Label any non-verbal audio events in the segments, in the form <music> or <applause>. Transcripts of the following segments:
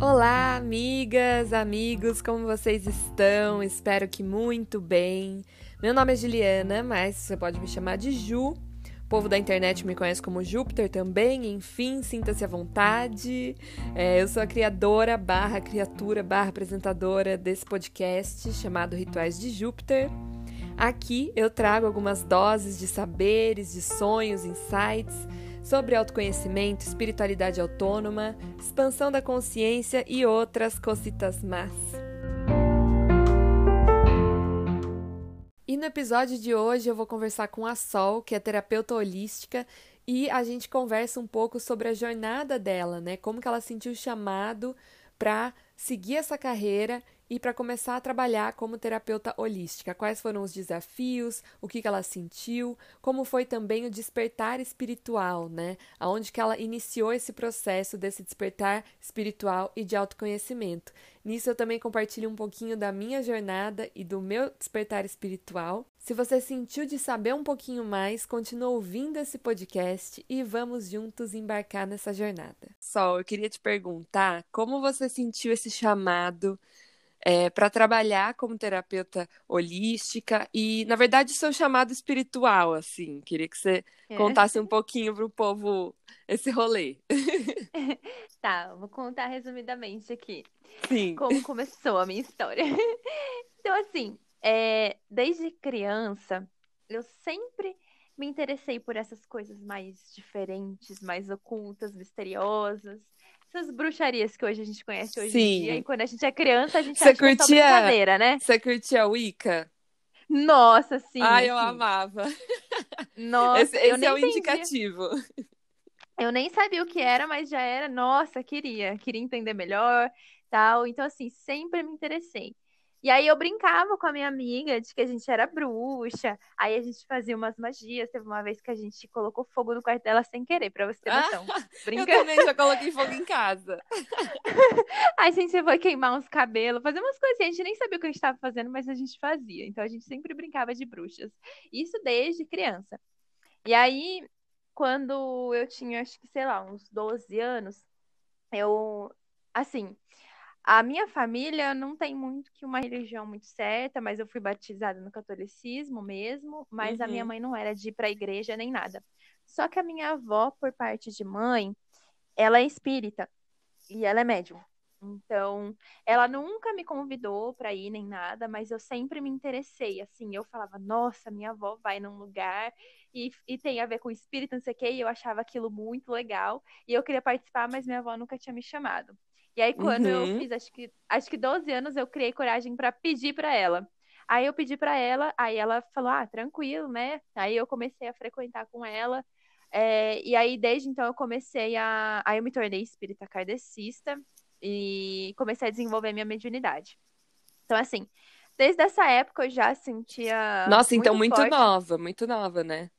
Olá, amigas, amigos, como vocês estão? Espero que muito bem. Meu nome é Juliana, mas você pode me chamar de Ju. O povo da internet me conhece como Júpiter também, enfim, sinta-se à vontade. É, eu sou a criadora, barra criatura, barra apresentadora desse podcast chamado Rituais de Júpiter. Aqui eu trago algumas doses de saberes, de sonhos, insights sobre autoconhecimento, espiritualidade autônoma, expansão da consciência e outras cositas más. E no episódio de hoje eu vou conversar com a Sol, que é terapeuta holística, e a gente conversa um pouco sobre a jornada dela, né? Como que ela sentiu o chamado para seguir essa carreira e para começar a trabalhar como terapeuta holística. Quais foram os desafios, o que, que ela sentiu, como foi também o despertar espiritual, né? Aonde que ela iniciou esse processo desse despertar espiritual e de autoconhecimento. Nisso eu também compartilho um pouquinho da minha jornada e do meu despertar espiritual. Se você sentiu de saber um pouquinho mais, continue ouvindo esse podcast e vamos juntos embarcar nessa jornada. Sol, eu queria te perguntar como você sentiu esse chamado é, para trabalhar como terapeuta holística e, na verdade, seu chamado espiritual, assim. Queria que você é. contasse um pouquinho para o povo esse rolê. <laughs> tá, vou contar resumidamente aqui. <laughs> Sim. Como começou a minha história. <laughs> então, assim, é, desde criança, eu sempre me interessei por essas coisas mais diferentes, mais ocultas, misteriosas essas bruxarias que hoje a gente conhece hoje Sim. em dia. E quando a gente é criança, a gente Você acha curtia... que é brincadeira, né? Você curtia Wicca? Nossa, sim. Ai, eu amava. Nossa, esse, esse é o indicativo. Eu nem sabia o que era, mas já era. Nossa, queria. Queria entender melhor, tal. Então, assim, sempre me interessei. E aí eu brincava com a minha amiga de que a gente era bruxa. Aí a gente fazia umas magias. Teve uma vez que a gente colocou fogo no quarto dela sem querer, pra você ter noção. Ah, <laughs> eu também já coloquei fogo em casa. <laughs> a gente foi queimar uns cabelos, fazer umas coisinhas. A gente nem sabia o que a gente estava fazendo, mas a gente fazia. Então a gente sempre brincava de bruxas. Isso desde criança. E aí, quando eu tinha, acho que, sei lá, uns 12 anos, eu, assim, a minha família não tem muito que uma religião muito certa, mas eu fui batizada no catolicismo mesmo, mas uhum. a minha uhum. mãe não era de ir para a igreja nem nada. Só que a minha avó, por parte de mãe, ela é espírita e ela é médium. Então, ela nunca me convidou para ir nem nada, mas eu sempre me interessei. Assim, eu falava, nossa, minha avó vai num lugar e, e tem a ver com espírito, não sei o quê, e eu achava aquilo muito legal. E eu queria participar, mas minha avó nunca tinha me chamado. E aí, quando uhum. eu fiz, acho que, acho que 12 anos, eu criei coragem para pedir para ela. Aí eu pedi para ela, aí ela falou, ah, tranquilo, né? Aí eu comecei a frequentar com ela. É, e aí, desde então, eu comecei a. Aí eu me tornei espírita kardecista e comecei a desenvolver minha mediunidade. Então, assim, desde essa época eu já sentia. Nossa, então muito forte... nova, muito nova, né?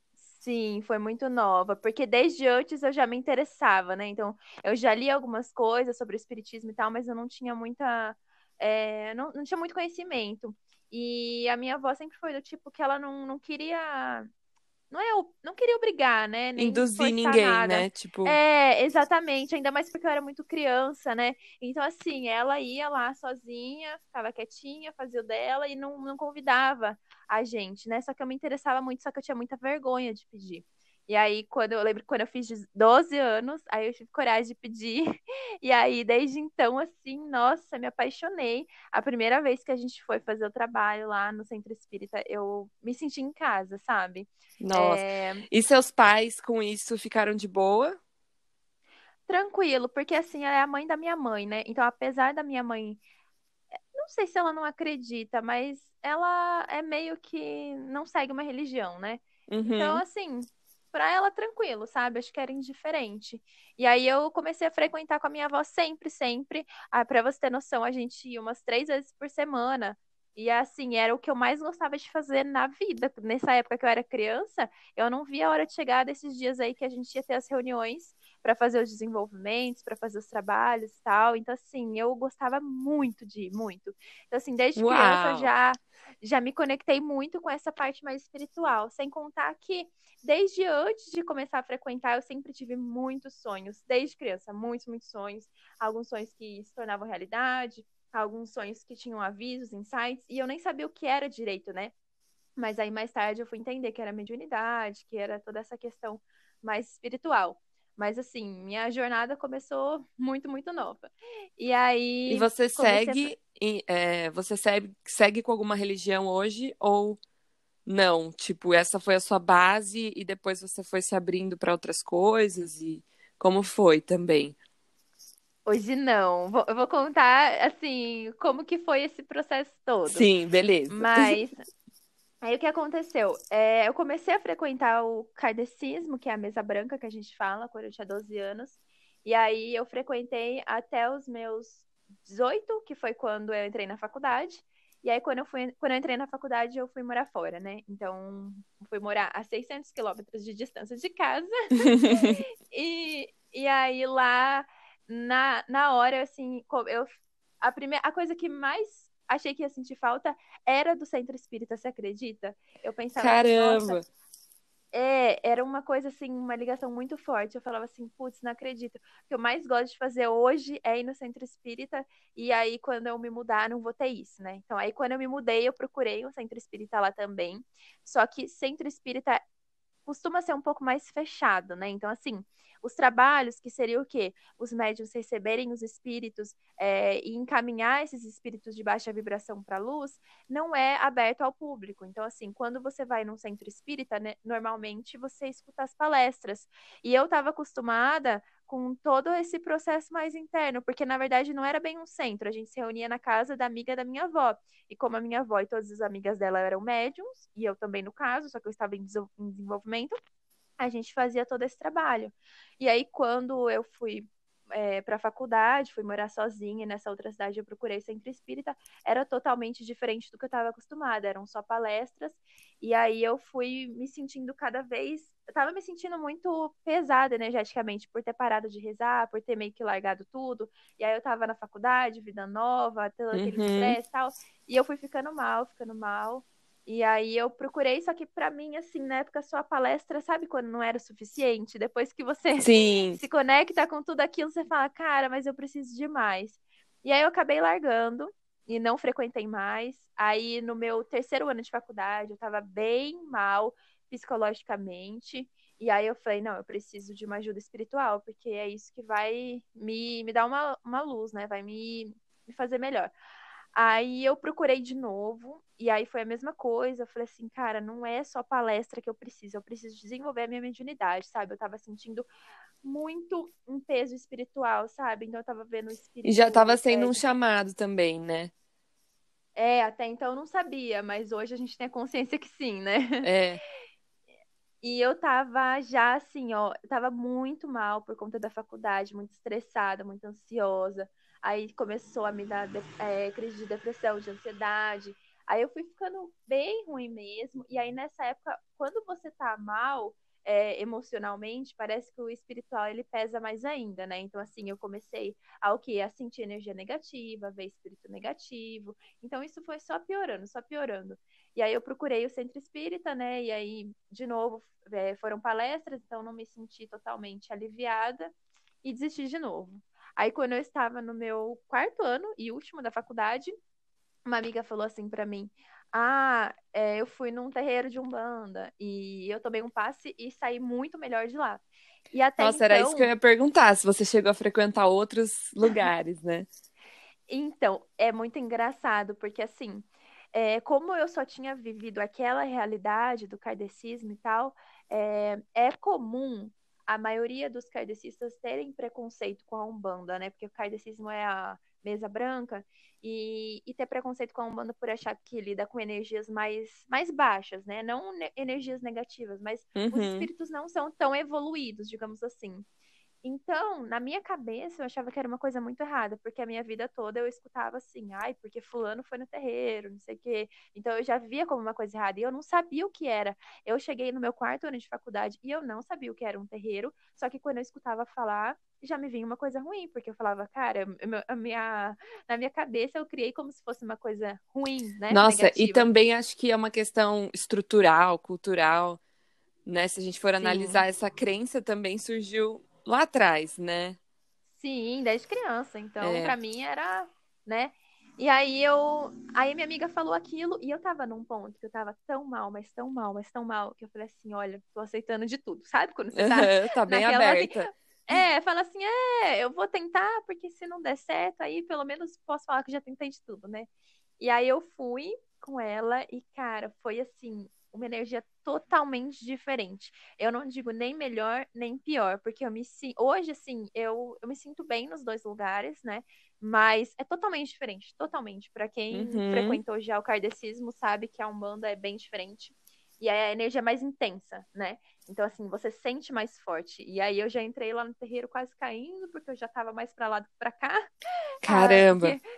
Sim, foi muito nova, porque desde antes eu já me interessava, né? Então, eu já li algumas coisas sobre o espiritismo e tal, mas eu não tinha muita. É, não, não tinha muito conhecimento. E a minha avó sempre foi do tipo que ela não, não queria não é não queria obrigar, né? Nem Induzir ninguém, nada. né? Tipo. É, exatamente. Ainda mais porque eu era muito criança, né? Então, assim, ela ia lá sozinha, ficava quietinha, fazia o dela e não, não convidava a gente, né? Só que eu me interessava muito, só que eu tinha muita vergonha de pedir. E aí, quando eu lembro quando eu fiz 12 anos, aí eu tive coragem de pedir. <laughs> E aí, desde então, assim, nossa, me apaixonei. A primeira vez que a gente foi fazer o trabalho lá no Centro Espírita, eu me senti em casa, sabe? Nossa. É... E seus pais com isso ficaram de boa? Tranquilo, porque assim, ela é a mãe da minha mãe, né? Então, apesar da minha mãe. Não sei se ela não acredita, mas ela é meio que não segue uma religião, né? Então, uhum. Então, assim, pra ela tranquilo, sabe? Acho que era indiferente. E aí eu comecei a frequentar com a minha avó sempre, sempre. Ah, pra você ter noção, a gente ia umas três vezes por semana. E assim, era o que eu mais gostava de fazer na vida. Nessa época que eu era criança, eu não via a hora de chegar desses dias aí que a gente ia ter as reuniões para fazer os desenvolvimentos, para fazer os trabalhos e tal. Então, assim, eu gostava muito de ir, muito. Então, assim, desde Uau. criança já, já me conectei muito com essa parte mais espiritual. Sem contar que, desde antes de começar a frequentar, eu sempre tive muitos sonhos, desde criança, muitos, muitos sonhos. Alguns sonhos que se tornavam realidade, alguns sonhos que tinham avisos, insights, e eu nem sabia o que era direito, né? Mas aí mais tarde eu fui entender que era mediunidade, que era toda essa questão mais espiritual. Mas assim, minha jornada começou muito, muito nova. E aí. E você comecei a- segue, e, é, você segue, segue com alguma religião hoje ou não? Tipo, essa foi a sua base e depois você foi se abrindo para outras coisas e como foi também? Hoje não. Vou- eu vou contar, assim, como que foi esse processo todo. Sim, beleza. Mas aí o que aconteceu? É, eu comecei a frequentar o kardecismo, que é a mesa branca que a gente fala, quando eu tinha 12 anos. E aí eu frequentei até os meus 18, que foi quando eu entrei na faculdade. E aí, quando eu, fui, quando eu entrei na faculdade, eu fui morar fora, né? Então, fui morar a 600 quilômetros de distância de casa. <laughs> E, e aí, lá, na, na hora, assim, eu, a, primeira, a coisa que mais achei que ia sentir falta era do centro espírita, você acredita? Eu pensava, nossa, Caramba. é, era uma coisa assim, uma ligação muito forte. Eu falava assim, putz, não acredito. O que eu mais gosto de fazer hoje é ir no centro espírita, e aí quando eu me mudar, não vou ter isso, né? Então, aí quando eu me mudei, eu procurei um centro espírita lá também. Só que centro espírita costuma ser um pouco mais fechado, né? Então, assim, os trabalhos que seria o quê? Os médiums receberem os espíritos é, e encaminhar esses espíritos de baixa vibração para a luz, não é aberto ao público. Então, assim, quando você vai num centro espírita, né, normalmente você escuta as palestras. E eu estava acostumada com todo esse processo mais interno, porque na verdade não era bem um centro, a gente se reunia na casa da amiga da minha avó. E como a minha avó e todas as amigas dela eram médiums, e eu também no caso, só que eu estava em desenvolvimento, a gente fazia todo esse trabalho. E aí, quando eu fui para a faculdade, fui morar sozinha, nessa outra cidade eu procurei centro espírita, era totalmente diferente do que eu estava acostumada, eram só palestras, e aí eu fui me sentindo cada vez. Eu tava me sentindo muito pesada energeticamente por ter parado de rezar, por ter meio que largado tudo. E aí eu tava na faculdade, vida nova, todo aquele Uhum. estresse e tal. E eu fui ficando mal, ficando mal. E aí eu procurei, só que pra mim, assim, na época só a palestra, sabe quando não era o suficiente? Depois que você <laughs> Sim. se conecta com tudo aquilo, você fala, cara, mas eu preciso de mais. E aí eu acabei largando e não frequentei mais. Aí no meu terceiro ano de faculdade, eu tava bem mal psicologicamente. E aí eu falei, não, eu preciso de uma ajuda espiritual, porque é isso que vai me, me dar uma, uma luz, né? Vai me, me fazer melhor. Aí eu procurei de novo, e aí foi a mesma coisa. Eu falei assim, cara, não é só palestra que eu preciso, eu preciso desenvolver a minha mediunidade, sabe? Eu tava sentindo muito um peso espiritual, sabe? Então eu tava vendo o espírito. E já estava sendo um chamado também, né? É, até então eu não sabia, mas hoje a gente tem a consciência que sim, né? É. <laughs> E eu tava já assim, ó, eu tava muito mal por conta da faculdade, muito estressada, muito ansiosa. Aí começou a me dar é, crise de depressão, de ansiedade. Aí eu fui ficando bem ruim mesmo. E aí nessa época, quando você tá mal, é, emocionalmente, parece que o espiritual ele pesa mais ainda, né? Então assim, eu comecei a o? A sentir energia negativa, a ver espírito negativo. Então isso foi só piorando, só piorando. E aí eu procurei o centro espírita, né? E aí, de novo, é, foram palestras, então não me senti totalmente aliviada e desisti de novo. Aí, quando eu estava no meu quarto ano e último da faculdade, uma amiga falou assim pra mim: Ah, é, eu fui num terreiro de Umbanda e eu tomei um passe e saí muito melhor de lá. E até Nossa, era então, isso que eu ia perguntar, se você chegou a frequentar outros lugares, né? <laughs> Então, é muito engraçado, porque assim, é, como eu só tinha vivido aquela realidade do kardecismo e tal, é, é comum a maioria dos kardecistas terem preconceito com a Umbanda, né? Porque o kardecismo é a mesa branca e, e ter preconceito com a Umbanda por achar que lida com energias mais, mais baixas, né? Não ne- energias negativas, mas os Uhum. espíritos não são tão evoluídos, digamos assim. Então, na minha cabeça, eu achava que era uma coisa muito errada, porque a minha vida toda eu escutava assim, ai, porque fulano foi no terreiro, não sei o quê. Então, eu já via como uma coisa errada e eu não sabia o que era. Eu cheguei no meu quarto ano de faculdade e eu não sabia o que era um terreiro, só que quando eu escutava falar, já me vinha uma coisa ruim, porque eu falava, cara, a minha, na minha cabeça eu criei como se fosse uma coisa ruim, né? Nossa, Negativa. e também acho que é uma questão estrutural, cultural, né? Se a gente for Sim. analisar, essa crença também surgiu lá atrás, né? Sim, desde criança. Então, é. para mim era, né? E aí eu, aí minha amiga falou aquilo e eu tava num ponto que eu tava tão mal, mas tão mal, mas tão mal, que eu falei assim, olha, tô aceitando de tudo, sabe? Quando você tá, tá bem aberta. Assim, é, fala assim, é, eu vou tentar, porque se não der certo, aí pelo menos posso falar que já tentei de tudo, né? E aí eu fui com ela e, cara, foi assim, uma energia totalmente diferente. Eu não digo nem melhor nem pior, porque eu me hoje assim, eu, eu me sinto bem nos dois lugares, né? Mas é totalmente diferente, totalmente. Para quem uhum. frequentou já o kardecismo sabe que a Umbanda é bem diferente. E a energia é mais intensa, né? Então, assim, você sente mais forte. E aí eu já entrei lá no terreiro quase caindo, porque eu já tava mais pra lá do que pra cá. <laughs> Caramba! Porque...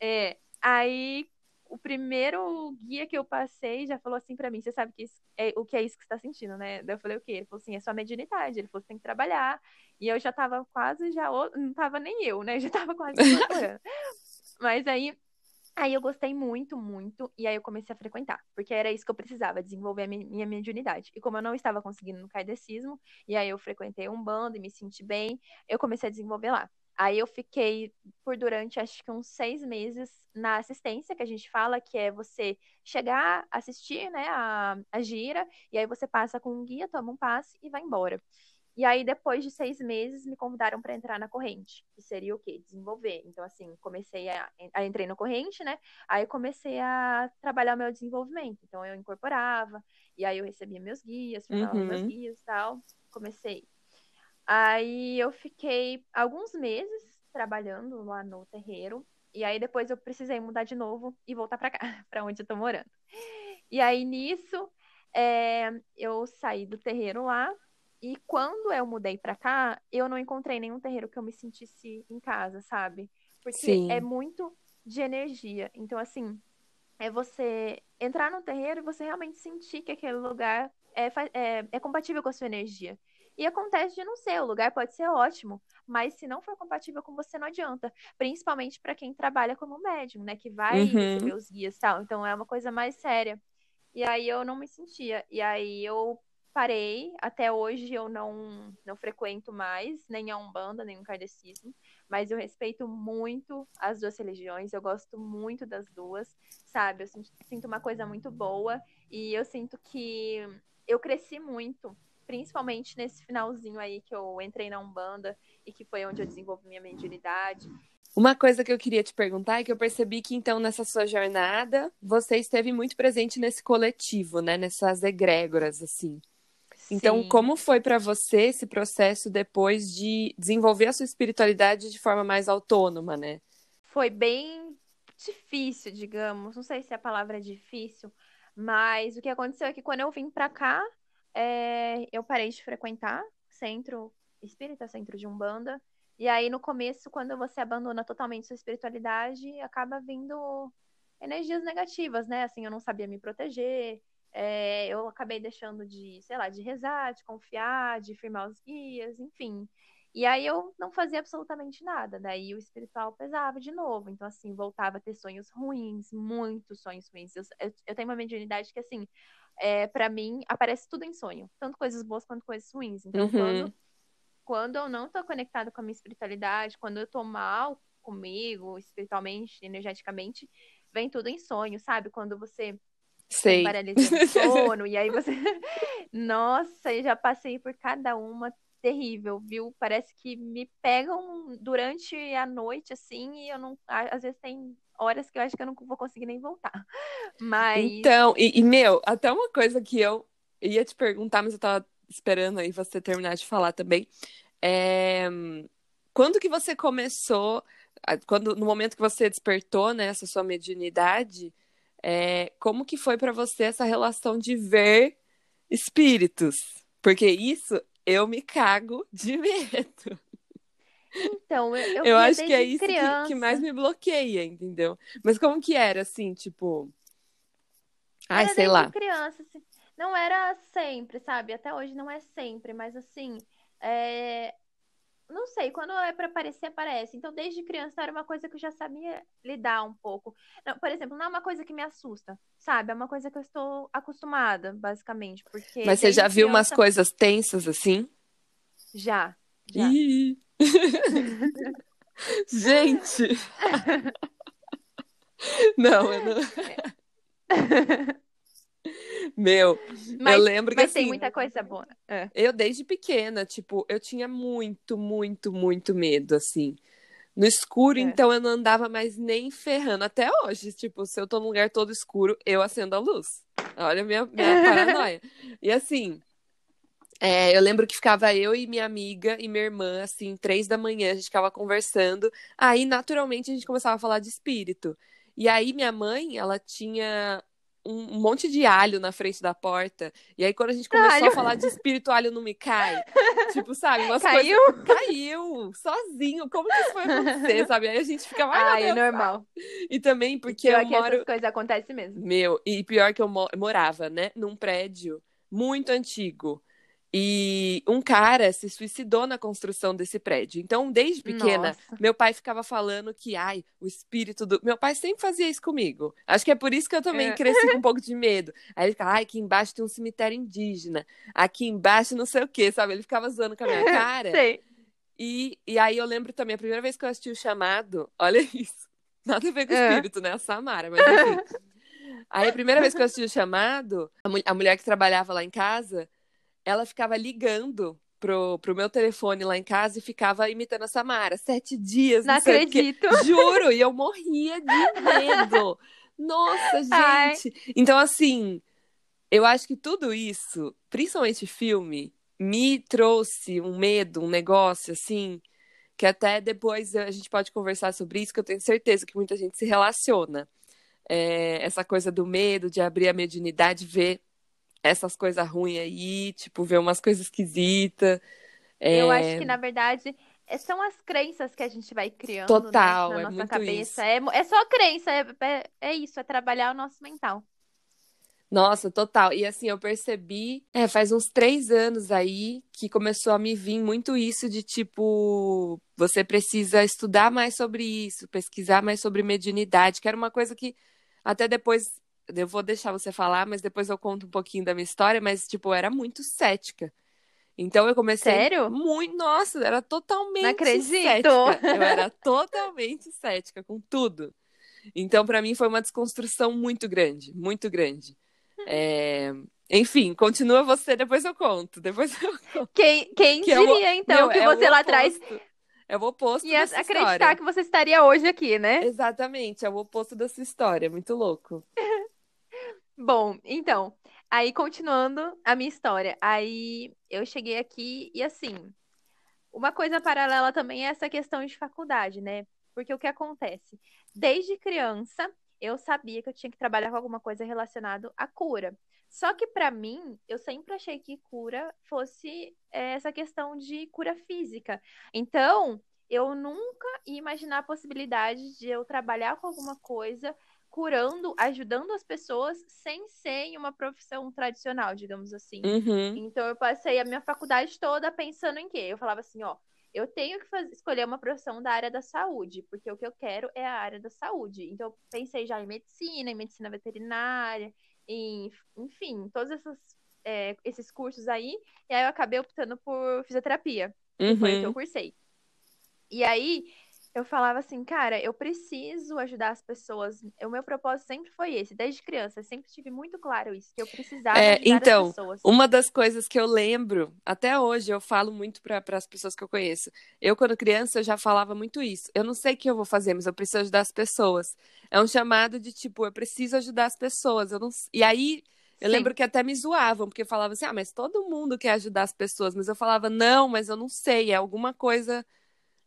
É. Aí o primeiro guia que eu passei já falou assim para mim: você sabe que isso é, o que é isso que você tá sentindo, né? Daí eu falei: o quê? Ele falou assim: é sua mediunidade. Ele falou: você tem que trabalhar. E eu já tava quase, já. Não tava nem eu, né? <laughs> Já tava quase Mas aí. Aí eu gostei muito, muito, e aí eu comecei a frequentar, porque era isso que eu precisava, desenvolver a minha mediunidade. E como eu não estava conseguindo no kaidecismo, e aí eu frequentei um bando e me senti bem, eu comecei a desenvolver lá. Aí eu fiquei por durante acho que uns seis meses na assistência, que a gente fala, que é você chegar, assistir né, a, a gira, e aí você passa com um guia, toma um passe e vai embora. E aí, depois de seis meses, me convidaram para entrar na corrente, que seria o quê? Desenvolver. Então, assim, comecei a, a. Entrei na corrente, né? Aí comecei a trabalhar o meu desenvolvimento. Então, eu incorporava, e aí eu recebia meus guias, falava uhum. meus guias e tal. Comecei Aí eu fiquei alguns meses trabalhando lá no terreiro. E aí depois eu precisei mudar de novo e voltar para cá, <laughs> para onde eu tô morando. E aí nisso é, eu saí do terreiro lá. E quando eu mudei para cá, eu não encontrei nenhum terreiro que eu me sentisse em casa, sabe? Porque Sim. é muito de energia. Então, assim, é você entrar no terreiro e você realmente sentir que aquele lugar é, é, é compatível com a sua energia. E acontece de não ser, o lugar pode ser ótimo, mas se não for compatível com você, não adianta. Principalmente para quem trabalha como médium, né? Que vai uhum. receber os guias e tal. Então é uma coisa mais séria. E aí eu não me sentia. E aí eu parei. Até hoje eu não, não frequento mais, nem a Umbanda, nem o Kardecismo. Mas eu respeito muito as duas religiões. Eu gosto muito das duas, sabe? Eu sinto uma coisa muito boa. E eu sinto que eu cresci muito principalmente nesse finalzinho aí que eu entrei na Umbanda e que foi onde eu desenvolvi minha mediunidade. Uma coisa que eu queria te perguntar é que eu percebi que então nessa sua jornada você esteve muito presente nesse coletivo, né, nessas egrégoras assim. Então, Sim. como foi para você esse processo depois de desenvolver a sua espiritualidade de forma mais autônoma, né? Foi bem difícil, digamos. Não sei se a palavra é difícil, mas o que aconteceu é que quando eu vim para cá, é, eu parei de frequentar centro espírita, centro de umbanda. E aí, no começo, quando você abandona totalmente sua espiritualidade, acaba vindo energias negativas, né? Assim, eu não sabia me proteger, é, eu acabei deixando de, sei lá, de rezar, de confiar, de firmar os guias, enfim. E aí eu não fazia absolutamente nada. Daí o espiritual pesava de novo. Então, assim, voltava a ter sonhos ruins, muitos sonhos ruins. Eu, eu, eu tenho uma mediunidade que, assim, é, para mim, aparece tudo em sonho. Tanto coisas boas quanto coisas ruins. Então, uhum. quando, quando eu não tô conectado com a minha espiritualidade, quando eu tô mal comigo, espiritualmente, energeticamente, vem tudo em sonho, sabe? Quando você Sei. paralisia <laughs> sono, e aí você. <laughs> Nossa, eu já passei por cada uma terrível, viu? Parece que me pegam durante a noite, assim, e eu não. Às vezes tem horas que eu acho que eu não vou conseguir nem voltar. <laughs> Mas. Então, e, e, meu, até uma coisa que eu ia te perguntar, mas eu tava esperando aí você terminar de falar também. É... Quando que você começou, quando no momento que você despertou né, essa sua mediunidade, é... como que foi para você essa relação de ver espíritos? Porque isso eu me cago de <laughs> medo. Então, eu, eu, Eu acho que é isso que, que mais me bloqueia, entendeu? Mas como que era, assim, tipo. Ai, Era sei lá. criança, assim. Não era sempre, sabe? Até hoje não é sempre, mas assim, é, não sei, quando é pra aparecer, aparece. Então, desde criança era uma coisa que eu já sabia lidar um pouco. Não, por exemplo, não é uma coisa que me assusta, sabe? É uma coisa que eu estou acostumada, basicamente, porque Mas você já viu umas criança coisas tensas assim? já, já. Ih! <laughs> Gente! <laughs> Não, eu não. Meu, Mas, eu lembro que mas tem assim, muita coisa boa. É. eu desde pequena, tipo, eu tinha muito, muito, muito medo, assim. No escuro, É. então eu não andava mais nem ferrando. Até hoje, tipo, se eu tô num lugar todo escuro, eu acendo a luz. Olha a minha, minha <laughs> paranoia. E assim, é, eu lembro que ficava eu e minha amiga e minha irmã, assim, três da manhã, a gente ficava conversando. Aí, naturalmente, a gente começava a falar de espírito. E aí, minha mãe, ela tinha um monte de alho na frente da porta. E aí, quando a gente começou Alho. a falar de espírito, alho não me cai. Tipo, sabe? Umas Caiu? coisas. Caiu! Sozinho. Como que isso foi acontecer, sabe? Aí a gente Ai, meu é normal. E também porque Pior eu que moro. essas coisas acontecem mesmo. Meu, e pior que eu morava, né, num prédio muito antigo. E um cara se suicidou na construção desse prédio. Então, desde pequena, Nossa. meu pai ficava falando que, ai, o espírito do. Meu pai sempre fazia isso comigo. Acho que é por isso que eu também É. cresci com um <laughs> pouco de medo. Aí ele ficava, ai, aqui embaixo tem um cemitério indígena. Aqui embaixo não sei o quê, sabe? Ele ficava zoando com a minha <laughs> cara. Sei. E, e aí eu lembro também, a primeira vez que eu assisti o chamado, olha <laughs> isso. Nada a ver com É. espírito, né? A Samara, mas enfim. Aí a primeira vez que eu assisti o chamado, a, mu- a mulher que trabalhava lá em casa, ela ficava ligando pro, pro meu telefone lá em casa e ficava imitando a Samara. Sete dias, não, Não acredito. <laughs> Juro, e eu morria de medo. Nossa, Ai. gente. Então, assim, eu acho que tudo isso, principalmente filme, me trouxe um medo, um negócio, assim, que até depois a gente pode conversar sobre isso, que eu tenho certeza que muita gente se relaciona. É, essa coisa do medo, de abrir a mediunidade, ver essas coisas ruins aí, tipo, ver umas coisas esquisitas. Eu É, acho que, na verdade, é- são as crenças que a gente vai criando, Total, né, na é nossa muito cabeça. isso. É, é só crença, é, é, é isso, é trabalhar o nosso mental. Nossa, total. E assim, eu percebi, é, faz uns três anos aí que começou a me vir muito isso de tipo, você precisa estudar mais sobre isso, pesquisar mais sobre mediunidade, que era uma coisa que até depois, eu vou deixar você falar, mas depois eu conto um pouquinho da minha história, mas tipo, eu era muito cética. Então eu comecei Sério? muito, nossa, era totalmente Não acredito. cética. Eu era totalmente cética com tudo. Então, pra mim, foi uma desconstrução muito grande, muito grande. É, Enfim, continua você, depois eu conto. Depois eu <laughs> conto. Quem, quem Que é o- diria, então, que é você lá atrás. É o oposto ia dessa acreditar história. que você estaria hoje aqui, né? Exatamente, é o oposto dessa história. Muito louco. <laughs> Bom, então, aí continuando a minha história. Aí eu cheguei aqui e assim, uma coisa paralela também é essa questão de faculdade, né? Porque o que acontece? Desde criança, eu sabia que eu tinha que trabalhar com alguma coisa relacionada à cura. Só que pra mim, eu sempre achei que cura fosse é, essa questão de cura física. Então, eu nunca ia imaginar a possibilidade de eu trabalhar com alguma coisa curando, ajudando as pessoas sem ser em uma profissão tradicional, digamos assim. Uhum. Então eu passei a minha faculdade toda pensando em quê? Eu falava assim, ó, eu tenho que faz- escolher uma profissão da área da saúde, porque o que eu quero é a área da saúde. Então eu pensei já em medicina, em medicina veterinária, em, enfim, todos esses, é, esses cursos aí. E aí eu acabei optando por fisioterapia, que foi o que eu Uhum. cursei. E aí eu falava assim, cara, eu preciso ajudar as pessoas. O meu propósito sempre foi esse, desde criança. Eu sempre tive muito claro isso, que eu precisava É, ajudar então, as pessoas. Uma das coisas que eu lembro, até hoje, eu falo muito para as pessoas que eu conheço. Eu, quando criança, eu já falava muito isso. Eu não sei o que eu vou fazer, mas eu preciso ajudar as pessoas. É um chamado de tipo, eu preciso ajudar as pessoas. Eu não... E aí, eu Sim. lembro que até me zoavam, porque falavam assim: ah, mas todo mundo quer ajudar as pessoas. Mas eu falava: não, mas eu não sei, é alguma coisa.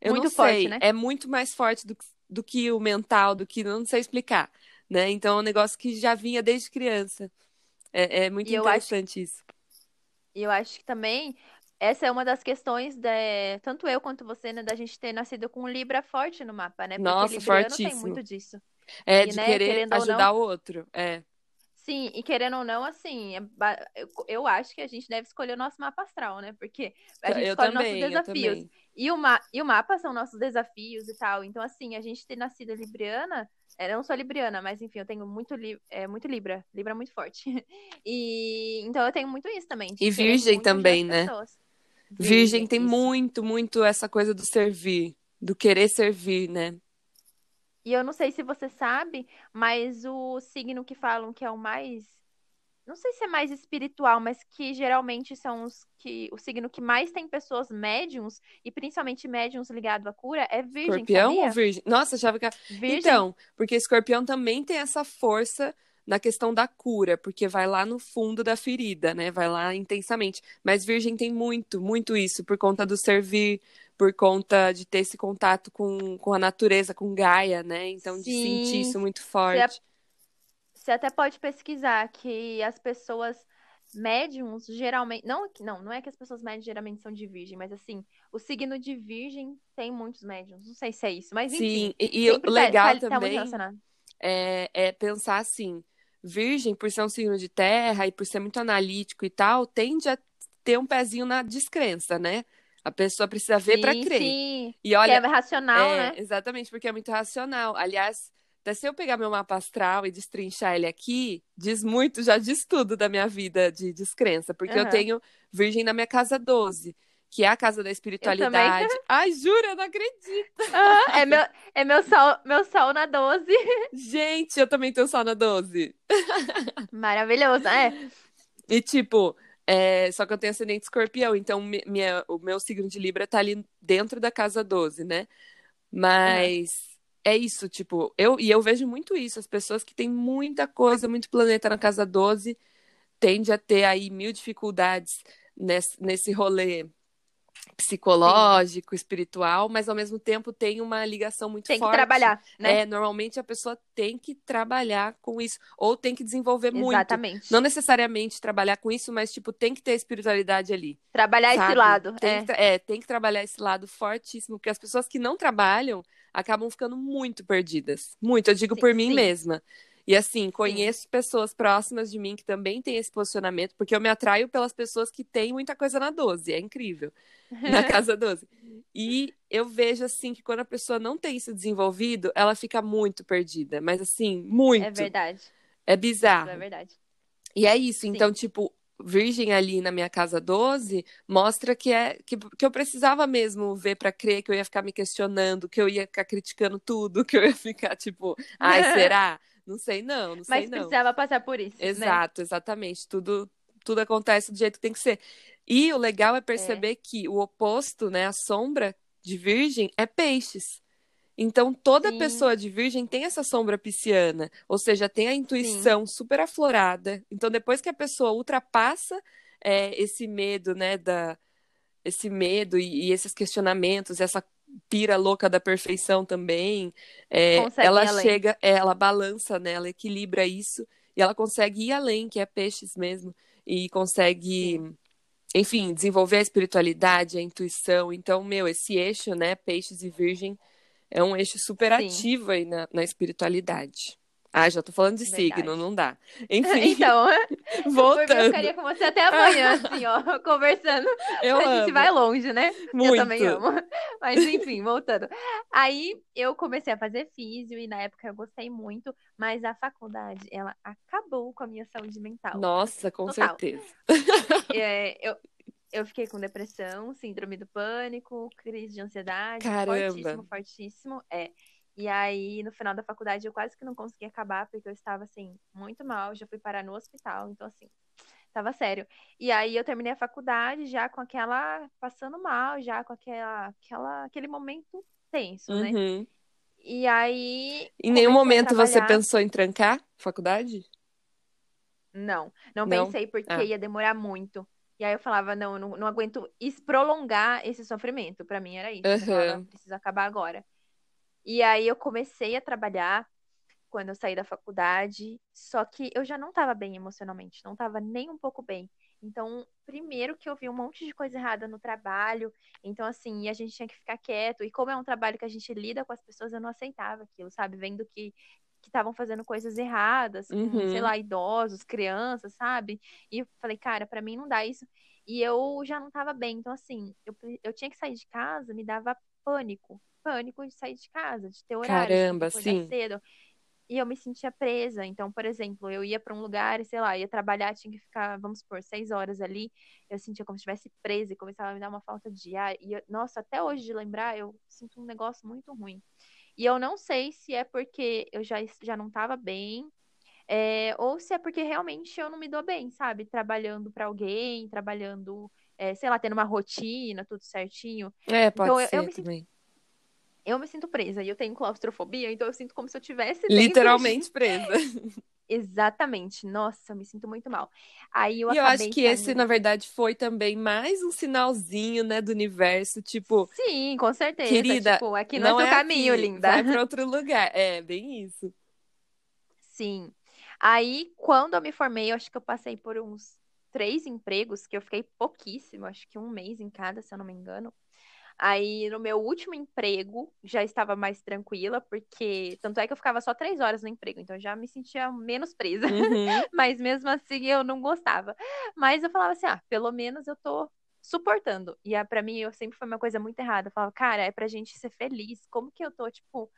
Eu Muito não forte, sei. né? É muito mais forte do, que- do que o mental, do que não sei explicar. Né? Então é um negócio que já vinha desde criança. É, é muito E eu acho- interessante isso. E eu acho que também essa é uma das questões, de, tanto eu quanto você, né, da gente ter nascido com um Libra forte no mapa, né? Porque Nossa, fortíssimo. tem muito disso. É, E, de né, querer ajudar não, o outro. É. sim, e querendo ou não, assim, é eu, acho que a gente deve escolher o nosso mapa astral, né? Porque a gente Eu escolhe nossos também, eu desafios. E o, ma e o mapa são nossos desafios e tal. Então, assim, a gente ter nascido libriana, é, eu não sou libriana, mas enfim, eu tenho muito, li é, muito Libra. Libra é muito forte. <laughs> E então eu tenho muito isso também, E virgem também, né? pessoas. Virgem tem isso. muito, muito essa coisa do servir, do querer servir, né? E eu não sei se você sabe, mas o signo que falam que é o mais. Não sei se é mais espiritual, mas que geralmente são os que. O signo que mais tem pessoas médiums, e principalmente médiums ligado à cura, é Virgem, Escorpião ou sabia? virgem? Nossa, achava que. Virgem. Então, porque escorpião também tem essa força na questão da cura, porque vai lá no fundo da ferida, né? Vai lá intensamente. Mas virgem tem muito, muito isso, por conta do servir, por conta de ter esse contato com, com a natureza, com Gaia, né? Então, de sentir Sim. isso muito forte. você até pode pesquisar que as pessoas médiums geralmente. Não, não, não é que as pessoas médiums geralmente são de virgem, mas assim, o signo de virgem tem muitos médiums. Não sei se é isso, mas enfim. Sim, e, e tá- legal tá, tá também relacionado. é, é pensar assim, virgem, por ser um signo de terra e por ser muito analítico e tal, tende a ter um pezinho na descrença, né? A pessoa precisa ver para crer. sim. E Que olha, é racional, é, né? exatamente, porque é muito racional. Aliás, até se eu pegar meu mapa astral e destrinchar ele aqui, diz muito, já diz tudo da minha vida de descrença, porque eu Aham. tenho virgem na minha casa 12, que é a casa da espiritualidade. Ai, jura, eu não acredito. Ah, é meu, é meu sol, meu sol na 12. Gente, eu também tenho sol na 12. Maravilhoso, é. E tipo, é, só que eu tenho ascendente escorpião, então mi- minha, o meu signo de Libra tá ali dentro da casa 12, né? Mas é isso, tipo, eu, e eu vejo muito isso, as pessoas que têm muita coisa, muito planeta na casa 12, tende a ter aí mil dificuldades nesse, nesse rolê psicológico, espiritual, mas ao mesmo tempo tem uma ligação muito Tem que forte. trabalhar, né? É, normalmente a pessoa tem que trabalhar com isso, ou tem que desenvolver muito. Exatamente. Não necessariamente trabalhar com isso, mas, tipo, tem que ter espiritualidade ali. Trabalhar esse sabe? lado. Tem, É. que, é, tem que trabalhar esse lado fortíssimo, porque as pessoas que não trabalham acabam ficando muito perdidas. Muito, eu digo Sim, por mim sim. mesma. E assim, conheço pessoas próximas de mim que também têm esse posicionamento, porque eu me atraio pelas pessoas que têm muita coisa na 12, é incrível, na <laughs> casa 12. E eu vejo assim que quando a pessoa não tem isso desenvolvido, ela fica muito perdida, mas assim, muito. É verdade. É bizarro. é verdade. E é isso. Sim. Então, tipo, Virgem ali na minha casa 12 mostra que é que, que eu precisava mesmo ver pra crer, que eu ia ficar me questionando, que eu ia ficar criticando tudo, <laughs> que eu ia ficar tipo, ai, <laughs> será? Não sei não, não sei Mas não. precisava passar por isso, né? Exato, exatamente. Tudo tudo acontece do jeito que tem que ser. E o legal é perceber que o oposto, né, a sombra de Virgem é Peixes. Então, toda Sim. pessoa de virgem tem essa sombra pisciana, ou seja, tem a intuição super aflorada. Então, depois que a pessoa ultrapassa é, esse medo, né, da, esse medo e, e esses questionamentos, essa pira louca da perfeição também, é, ela chega, é, ela balança, né, ela equilibra isso e ela consegue ir além, que é peixes mesmo, e consegue, enfim, desenvolver a espiritualidade, a intuição. Então, meu, esse eixo, né, peixes e virgem, é um eixo super Sim. ativo aí na, na espiritualidade. Ah, já tô falando de Verdade. signo, não dá. <laughs> Enfim, Então, mim, <laughs> eu voltando. ficaria com você até amanhã, assim, ó, <laughs> conversando. Eu a gente vai longe, né? Muito. Eu também amo. Mas enfim, voltando. Aí eu comecei a fazer físio e na época eu gostei muito, mas a faculdade, ela acabou com a minha saúde mental. Nossa, com Total. certeza. É, eu, eu fiquei com depressão, síndrome do pânico, crise de ansiedade, Caramba. fortíssimo, fortíssimo. É. E aí, no final da faculdade, eu quase que não consegui acabar, porque eu estava, assim, muito mal, já fui parar no hospital, então, assim, tava sério. E aí, eu terminei a faculdade já com aquela, passando mal, já com aquela, aquela, aquele momento tenso, né? Uhum. E aí, Em nenhum momento você pensou em trancar a faculdade? Não, não Não? pensei porque Ah. ia demorar muito. E aí eu falava, não, eu não, não aguento prolongar esse sofrimento. Pra mim era isso. Eu falava, preciso acabar agora. E aí eu comecei a trabalhar quando eu saí da faculdade, só que eu já não estava bem emocionalmente, não estava nem um pouco bem. Então, primeiro que eu vi um monte de coisa errada no trabalho, então assim, a gente tinha que ficar quieto, e como é um trabalho que a gente lida com as pessoas, eu não aceitava aquilo, sabe? Vendo que que estavam fazendo coisas erradas, com, Uhum. sei lá, idosos, crianças, sabe? E eu falei, cara, pra mim não dá isso. E eu já não tava bem, então assim, eu, eu tinha que sair de casa, me dava pânico, pânico de sair de casa, de ter horário, de Caramba, acordar sim. cedo. E eu me sentia presa. Então, por exemplo, eu ia para um lugar e, sei lá, ia trabalhar, tinha que ficar, vamos supor, seis horas ali. Eu sentia como se estivesse presa e começava a me dar uma falta de ar. E, eu- nossa, até hoje de lembrar, eu sinto um negócio muito ruim. E eu não sei se é porque eu já, já não estava bem, é, ou se é porque realmente eu não me dou bem, sabe? Trabalhando para alguém, trabalhando, é, sei lá, tendo uma rotina, tudo certinho. É, pode Então, eu, eu ser me também. Eu me sinto presa e eu tenho claustrofobia, então eu sinto como se eu tivesse dentro de Literalmente presa. <laughs> Exatamente. Nossa, eu me sinto muito mal. Aí eu E eu acho que esse, na verdade, foi também mais um sinalzinho, né, do universo. Tipo, Sim, com certeza. querida, Tipo, aqui não é não seu é caminho, aqui, linda. vai pra <laughs> outro lugar. É, bem isso. Sim. Aí, quando eu me formei, eu acho que eu passei por uns três empregos, que eu fiquei pouquíssimo, acho que um mês em cada, se eu não me engano. Aí, no meu último emprego, já estava mais tranquila, porque tanto é que eu ficava só três horas no emprego, então já me sentia menos presa. Uhum. <laughs> Mas mesmo assim eu não gostava. Mas eu falava assim, ah, pelo menos eu tô suportando. E ah, pra mim eu sempre foi uma coisa muito errada. Eu falava, cara, é pra gente ser feliz. Como que eu tô, tipo,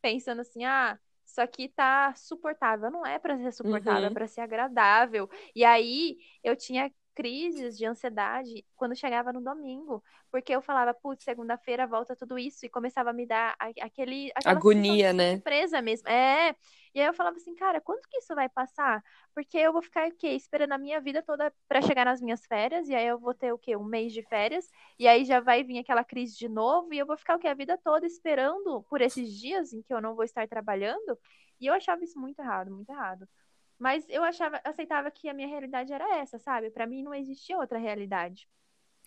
pensando assim, ah, isso aqui tá suportável. Não é pra ser suportável, é Uhum. pra ser agradável. E aí eu tinha crises de ansiedade quando chegava no domingo, porque eu falava, putz, segunda-feira volta tudo isso e começava a me dar aquele Agonia, né? presa mesmo. É. E aí eu falava assim, cara, quanto que isso vai passar? Porque eu vou ficar o quê? Esperando a minha vida toda pra chegar nas minhas férias, e aí eu vou ter o quê? Um mês de férias, e aí já vai vir aquela crise de novo, e eu vou ficar o quê? A vida toda esperando por esses dias em que eu não vou estar trabalhando. E eu achava isso muito errado, muito errado. Mas eu achava, aceitava que a minha realidade era essa, sabe? Pra mim não existia outra realidade.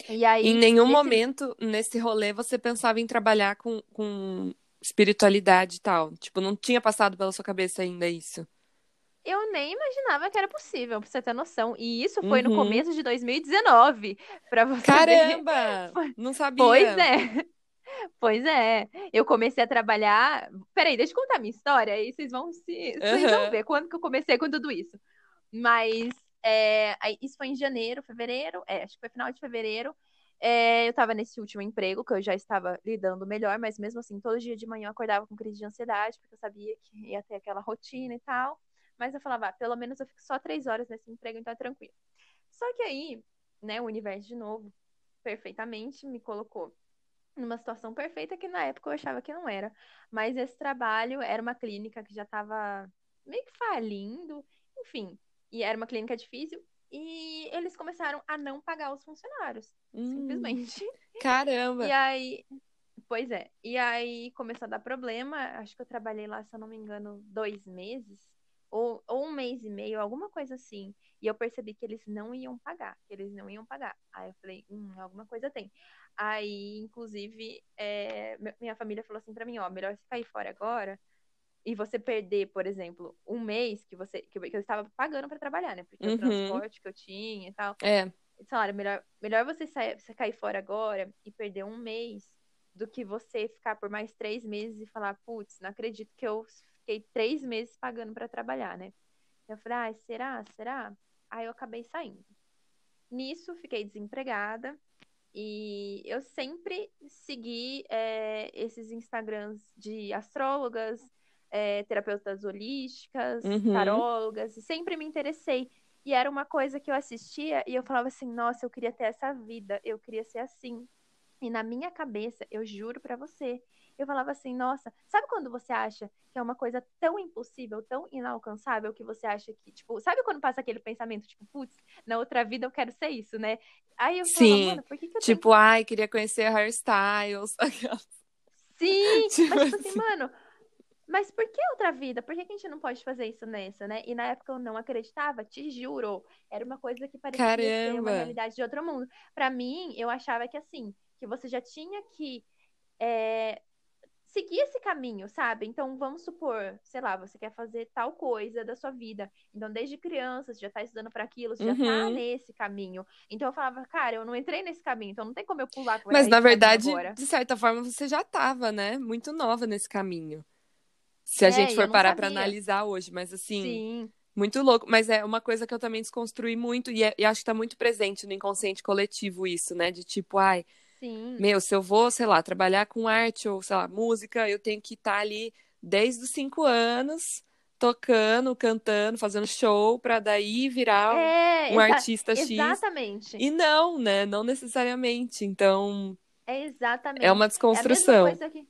E Em aí, nenhum nesse momento nesse rolê você pensava em trabalhar com, com espiritualidade e tal. Tipo, não tinha passado pela sua cabeça ainda isso. Eu nem imaginava que era possível, pra você ter noção. E isso foi no Uhum. começo de 2019, pra você ver. Caramba! <laughs> Foi- Não Pois sabia. é, pois é. Eu comecei a trabalhar. Peraí, deixa eu contar a minha história, aí vocês vão se, vocês vão Aham. ver quando que eu comecei com tudo isso. Mas é, isso foi em janeiro, fevereiro, é, acho que foi final de fevereiro. É, eu tava nesse último emprego, que eu já estava lidando melhor, mas mesmo assim, todo dia de manhã eu acordava com crise de ansiedade, porque eu sabia que ia ter aquela rotina e tal. Mas eu falava, ah, pelo menos eu fico só três horas nesse emprego, então é tranquilo. Só que aí, né, o universo de novo, perfeitamente, me colocou numa situação perfeita que na época eu achava que não era. Mas esse trabalho era uma clínica que já estava meio que falindo, enfim, e era uma clínica difícil. E eles começaram a não pagar os funcionários, Hum, simplesmente. <laughs> E caramba. aí, pois é, e aí começou a dar problema. Acho que eu trabalhei lá, se eu não me engano, dois meses, ou, ou um mês e meio, alguma coisa assim. E eu percebi que eles não iam pagar, que eles não iam pagar. Aí eu falei, hum, alguma coisa tem. Aí, inclusive, é, mi- minha família falou assim pra mim, ó, melhor você cair fora agora e você perder, por exemplo, um mês que você que eu, que eu estava pagando pra trabalhar, né? Porque o Uhum. transporte que eu tinha e tal. É, Salário, melhor, melhor você, sair, você cair fora agora e perder um mês do que você ficar por mais três meses e falar, putz, não acredito que eu fiquei três meses pagando pra trabalhar, né? Eu falei, ah, será? Será? Aí eu acabei saindo. Nisso, fiquei desempregada e eu sempre segui é, esses Instagrams de astrólogas, é, terapeutas holísticas, Uhum. tarólogas, e sempre me interessei. E era uma coisa que eu assistia e eu falava assim, nossa, eu queria ter essa vida, eu queria ser assim. E na minha cabeça, eu juro pra você, eu falava assim, nossa, sabe quando você acha que é uma coisa tão impossível, tão inalcançável, que você acha que, tipo, sabe quando passa aquele pensamento, tipo, putz, na outra vida eu quero ser isso, né? Aí eu falava, sim. mano, por que que eu tenho Tipo, ai, queria conhecer hairstyles. <laughs> Sim, <laughs> Tipo mas tipo assim, assim. mano, mas por que outra vida? Por que que a gente não pode fazer isso nessa, né? E na época eu não acreditava, te juro. Era uma coisa que parecia ser uma realidade de outro mundo. Pra mim, eu achava que assim, que você já tinha que é, seguir esse caminho, sabe? Então, vamos supor, sei lá, você quer fazer tal coisa da sua vida. Então, desde criança, você já tá estudando para aquilo, você uhum. já tá uhum. nesse caminho. Então, eu falava, cara, eu não entrei nesse caminho, então não tem como eu pular. Mas, na verdade, de certa forma, você já tava, né? Muito nova nesse caminho. Se a é, gente for parar para analisar hoje, mas assim. Sim. Muito louco, mas é uma coisa que eu também desconstruí muito e, é, e acho que tá muito presente no inconsciente coletivo isso, né? De tipo, ai, Sim. Meu, se eu vou, sei lá, trabalhar com arte ou, sei lá, música, eu tenho que estar tá ali desde os cinco anos, tocando, cantando, fazendo show, para daí virar é, um artista X. Exatamente. E não, né? Não necessariamente. Então. É exatamente. É uma desconstrução. É a, que...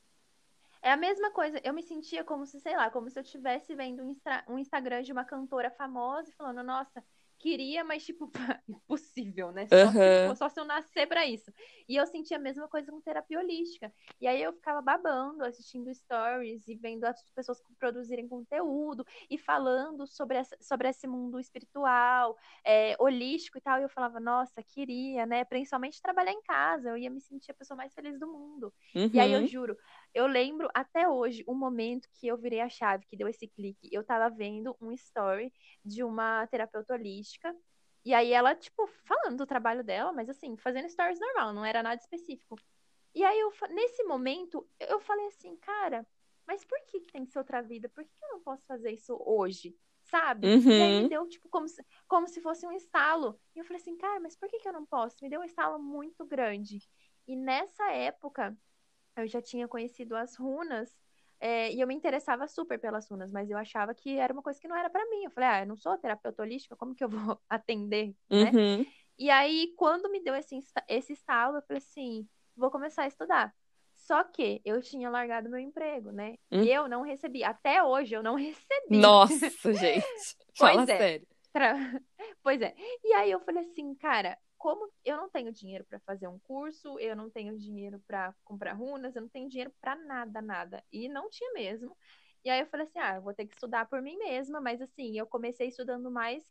é a mesma coisa. Eu me sentia como se, sei lá, como se eu estivesse vendo um, um Instagram de uma cantora famosa e falando, nossa queria, mas, tipo, <laughs> impossível, né? Só, uhum. se, só se eu nascer pra isso. E eu sentia a mesma coisa com terapia holística. E aí eu ficava babando, assistindo stories e vendo as pessoas produzirem conteúdo e falando sobre, essa, sobre esse mundo espiritual, é, holístico e tal. E eu falava, nossa, queria, né? Principalmente trabalhar em casa. Eu ia me sentir a pessoa mais feliz do mundo. Uhum. E aí eu uhum. juro, eu lembro até hoje o momento que eu virei a chave, que deu esse clique. Eu tava vendo um story de uma terapeuta holística. E aí ela, tipo, falando do trabalho dela, mas assim, fazendo stories normal, não era nada específico. E aí, eu, nesse momento, eu falei assim, cara, mas por que, que tem que ser outra vida? Por que, que eu não posso fazer isso hoje? Sabe? Uhum. E aí me uhum. deu, tipo, como se, como se fosse um estalo. E eu falei assim, cara, mas por que, que eu não posso? Me deu um estalo muito grande. E nessa época, eu já tinha conhecido as runas é, e eu me interessava super pelas runas, mas eu achava que era uma coisa que não era para mim. Eu falei, ah, eu não sou terapeuta holística, como que eu vou <laughs> atender, né? Uhum. E aí, quando me deu esse, esse estalo, eu falei assim, vou começar a estudar. Só que eu tinha largado meu emprego, né? Hum? E eu não recebi. Até hoje eu não <laughs> recebi. Nossa, gente. <laughs> Fala pois é. sério. Pois é. E aí eu falei assim, cara, como eu não tenho dinheiro para fazer um curso, eu não tenho dinheiro para comprar runas, eu não tenho dinheiro para nada, nada. E não tinha mesmo. E aí eu falei assim: ah, eu vou ter que estudar por mim mesma, mas assim, eu comecei estudando mais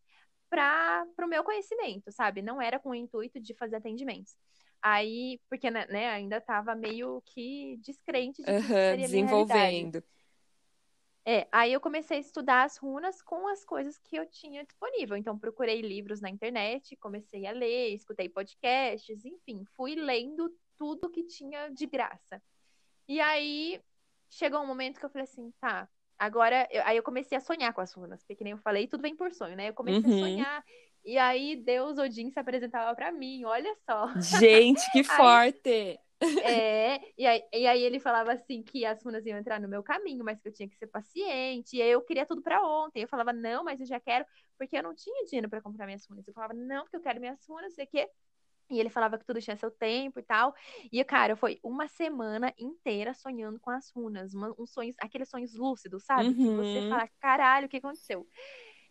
para o meu conhecimento, sabe? Não era com o intuito de fazer atendimentos. Aí, porque né, né ainda estava meio que descrente de que uhum, desenvolvendo. É, aí eu comecei a estudar as runas com as coisas que eu tinha disponível. Então, procurei livros na internet, comecei a ler, escutei podcasts, enfim, fui lendo tudo que tinha de graça. E aí chegou um momento que eu falei assim, tá, agora. Eu, aí eu comecei a sonhar com as runas, porque nem eu falei, tudo vem por sonho, né? Eu comecei uhum. a sonhar. E aí Deus Odin se apresentava para mim, olha só. Gente, que <laughs> forte! É, <laughs> e aí, e aí ele falava assim que as runas iam entrar no meu caminho, mas que eu tinha que ser paciente. E aí eu queria tudo para ontem. Eu falava, não, mas eu já quero, porque eu não tinha dinheiro para comprar minhas runas. Eu falava, não, porque eu quero minhas runas, sei que. E ele falava que tudo tinha seu tempo e tal. E, cara, foi uma semana inteira sonhando com as runas. Uma, uns sonhos, aqueles sonhos lúcidos, sabe? Uhum. Que você uhum. fala, caralho, o que aconteceu?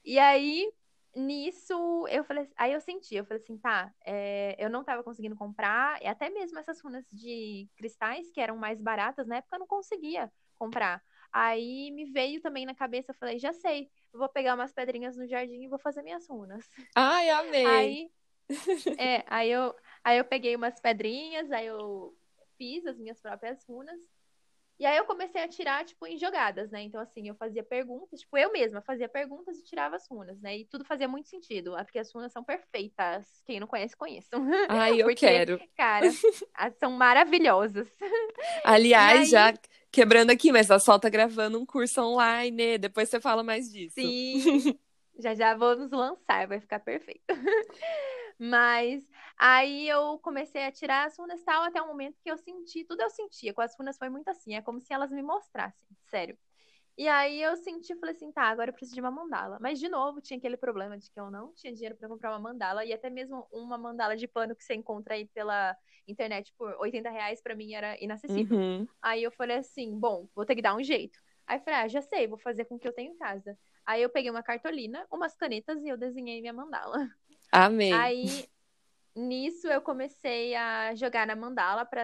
E aí, nisso, eu falei, aí eu senti, eu falei assim, tá, é, eu não tava conseguindo comprar, e até mesmo essas runas de cristais, que eram mais baratas, na época eu não conseguia comprar. Aí me veio também na cabeça, eu falei, já sei, eu vou pegar umas pedrinhas no jardim e vou fazer minhas runas. Ai, amei! Aí, é, aí eu, aí eu peguei umas pedrinhas, aí eu fiz as minhas próprias runas, e aí eu comecei a tirar, tipo, em jogadas, né? Então, assim, eu fazia perguntas, tipo, eu mesma fazia perguntas e tirava as runas, né? E tudo fazia muito sentido, porque as runas são perfeitas. Quem não conhece, conheçam. <laughs> Ai, eu porque, quero. Cara, <laughs> são maravilhosas. <laughs> Aliás, aí... já quebrando aqui, mas a Sol tá gravando um curso online, depois você fala mais disso. Sim, já já vamos lançar, vai ficar perfeito. Mas aí eu comecei a tirar as runas tal, até o momento que eu senti, tudo eu sentia. Com as runas foi muito assim, é como se elas me mostrassem, sério. E aí eu senti, falei assim, tá, agora eu preciso de uma mandala. Mas de novo tinha aquele problema de que eu não tinha dinheiro para comprar uma mandala e até mesmo uma mandala de pano que você encontra aí pela internet por 80 reais para mim era inacessível. Uhum. Aí eu falei assim, bom, vou ter que dar um jeito. Aí eu falei, ah, já sei, vou fazer com o que eu tenho em casa. Aí eu peguei uma cartolina, umas canetas e eu desenhei minha mandala. <laughs> Amei. Aí, nisso, eu comecei a jogar na mandala para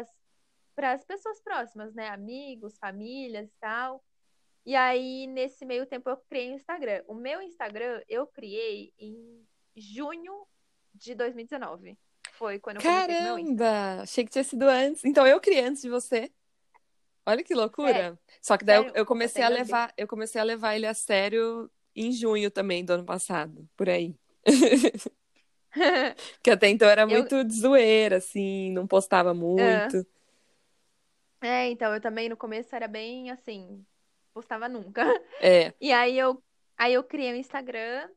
as pessoas próximas, né? Amigos, famílias e tal. E aí, nesse meio tempo, eu criei o um Instagram. O meu Instagram eu criei em junho de 2019. Foi quando eu Caramba! Achei que tinha sido antes. Então eu criei antes de você. Olha que loucura. Só que daí eu, eu comecei a levar, eu comecei a levar ele a sério em junho também do ano passado, por aí. <laughs> <laughs> Porque até então era Eu- muito de zoeira, assim, não postava muito. É, então, eu também no começo era bem assim, postava nunca. É. E aí eu, aí eu criei o Instagram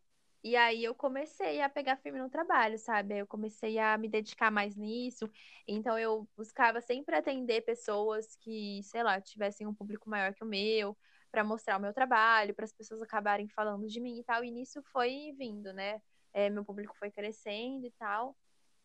e aí eu comecei a pegar firme no trabalho, sabe? Eu comecei a me dedicar mais nisso. Então eu buscava sempre atender pessoas que, sei lá, tivessem um público maior que o meu, para mostrar o meu trabalho, para as pessoas acabarem falando de mim e tal. E nisso foi vindo, né? É, meu público foi crescendo e tal.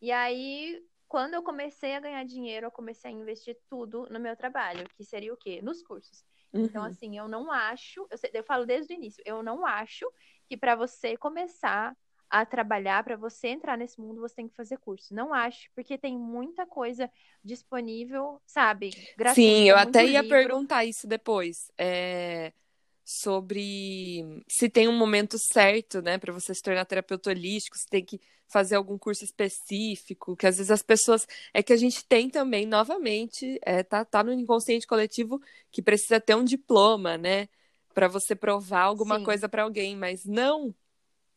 E aí, quando eu comecei a ganhar dinheiro, eu comecei a investir tudo no meu trabalho, que seria o quê? Nos cursos. Então, Uhum. assim, eu não acho, eu, eu falo desde o início, eu não acho que para você começar a trabalhar, para você entrar nesse mundo, você tem que fazer curso. Não acho, porque tem muita coisa disponível, sabe? Gratuita, Sim, eu até ia livro. perguntar isso depois. É, sobre se tem um momento certo, né, para você se tornar terapeuta holístico, se tem que fazer algum curso específico, que às vezes as pessoas. É que a gente tem também, novamente, é, tá, tá no inconsciente coletivo que precisa ter um diploma, né, para você provar alguma Sim. coisa para alguém, mas não.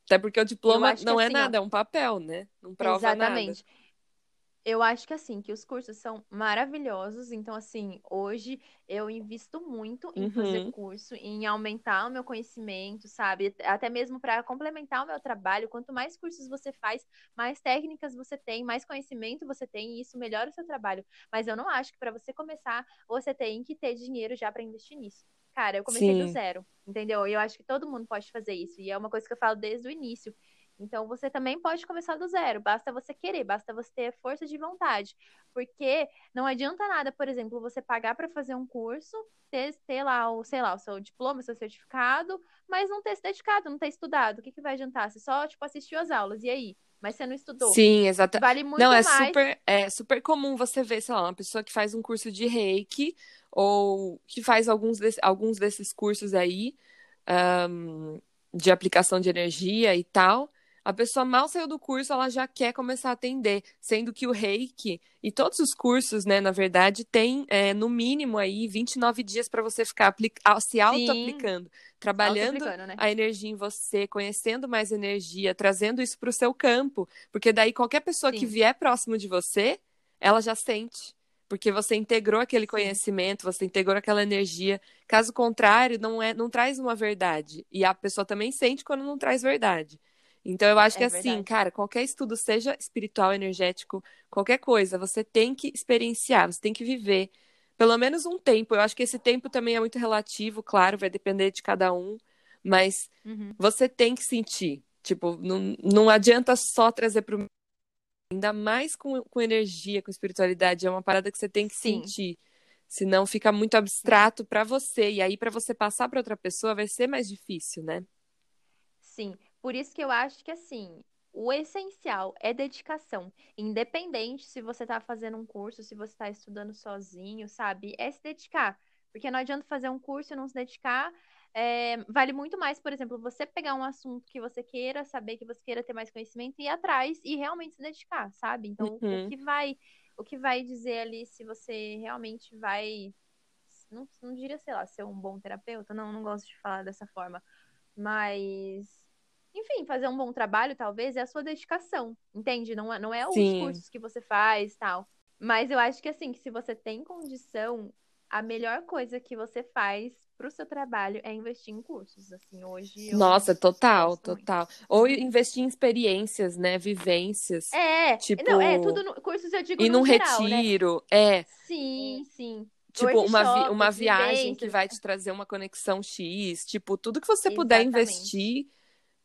Até porque o diploma não é assim, ó, nada, é um papel, né? Não prova nada. Exatamente. Eu acho que assim, que os cursos são maravilhosos, então assim, hoje eu invisto muito em fazer Uhum. curso, em aumentar o meu conhecimento, sabe? Até mesmo para complementar o meu trabalho. Quanto mais cursos você faz, mais técnicas você tem, mais conhecimento você tem, e isso melhora o seu trabalho. Mas eu não acho que para você começar, você tem que ter dinheiro já para investir nisso. Cara, eu comecei do Sim. zero, entendeu? E eu acho que todo mundo pode fazer isso, e é uma coisa que eu falo desde o início. Então você também pode começar do zero, basta você querer, basta você ter força de vontade. Porque não adianta nada, por exemplo, você pagar para fazer um curso, ter, ter lá o, sei lá, o seu diploma, o seu certificado, mas não ter se dedicado, não ter estudado. O que, que vai adiantar? Você só, tipo, assistiu as aulas, e aí? Mas você não estudou. Sim, exatamente. Vale muito Não, é mais. super, é super comum você ver, sei lá, uma pessoa que faz um curso de reiki ou que faz alguns, desse- alguns desses cursos aí, ahn, de aplicação de energia e tal. A pessoa mal saiu do curso, ela já quer começar a atender, sendo que o reiki e todos os cursos, né, na verdade, tem é, no mínimo aí 29 dias para você ficar apli- a- se auto-aplicando, trabalhando Auto-aplicando, né? a energia em você, conhecendo mais energia, trazendo isso para o seu campo, porque daí qualquer pessoa que Sim. vier próximo de você, ela já sente, porque você integrou aquele Sim. conhecimento, você integrou aquela energia. Caso contrário, não é, não traz uma verdade, e a pessoa também sente quando não traz verdade. Então eu acho É que assim, verdade. cara, qualquer estudo, seja espiritual, energético, qualquer coisa, você tem que experienciar, você tem que viver pelo menos um tempo. Eu acho que esse tempo também é muito relativo, claro, vai depender de cada um, mas Uhum. você tem que sentir. Tipo, não, não adianta só trazer pro. Ainda mais com, com energia, com espiritualidade, é uma parada que você tem que Sim. sentir. Senão fica muito abstrato pra você. E aí, pra você passar pra outra pessoa, vai ser mais difícil, né? Sim, por isso que eu acho que assim, o essencial é dedicação. Independente se você tá fazendo um curso, se você tá estudando sozinho, sabe? É se dedicar. Porque não adianta fazer um curso e não se dedicar. É, vale muito mais, por exemplo, você pegar um assunto que você queira saber, que você queira ter mais conhecimento e ir atrás e realmente se dedicar, sabe? Então, Uhum. o que vai, o que vai dizer ali se você realmente vai, não, não diria, sei lá, ser um bom terapeuta, não, não gosto de falar dessa forma, mas enfim, fazer um bom trabalho, talvez, é a sua dedicação, entende? Não é, não é os Sim. cursos que você faz, tal. Mas eu acho que, assim, que se você tem condição, a melhor coisa que você faz pro seu trabalho é investir em cursos, assim, hoje Nossa, total, gosto muito. total. Ou investir em experiências, né? Vivências. É, Tipo, não, é tudo, no, cursos eu digo no num geral, né? retiro. É. Sim, sim. Tipo, uma, vi- uma viagem que vai te trazer uma conexão X. Tipo, tudo que você puder Exatamente.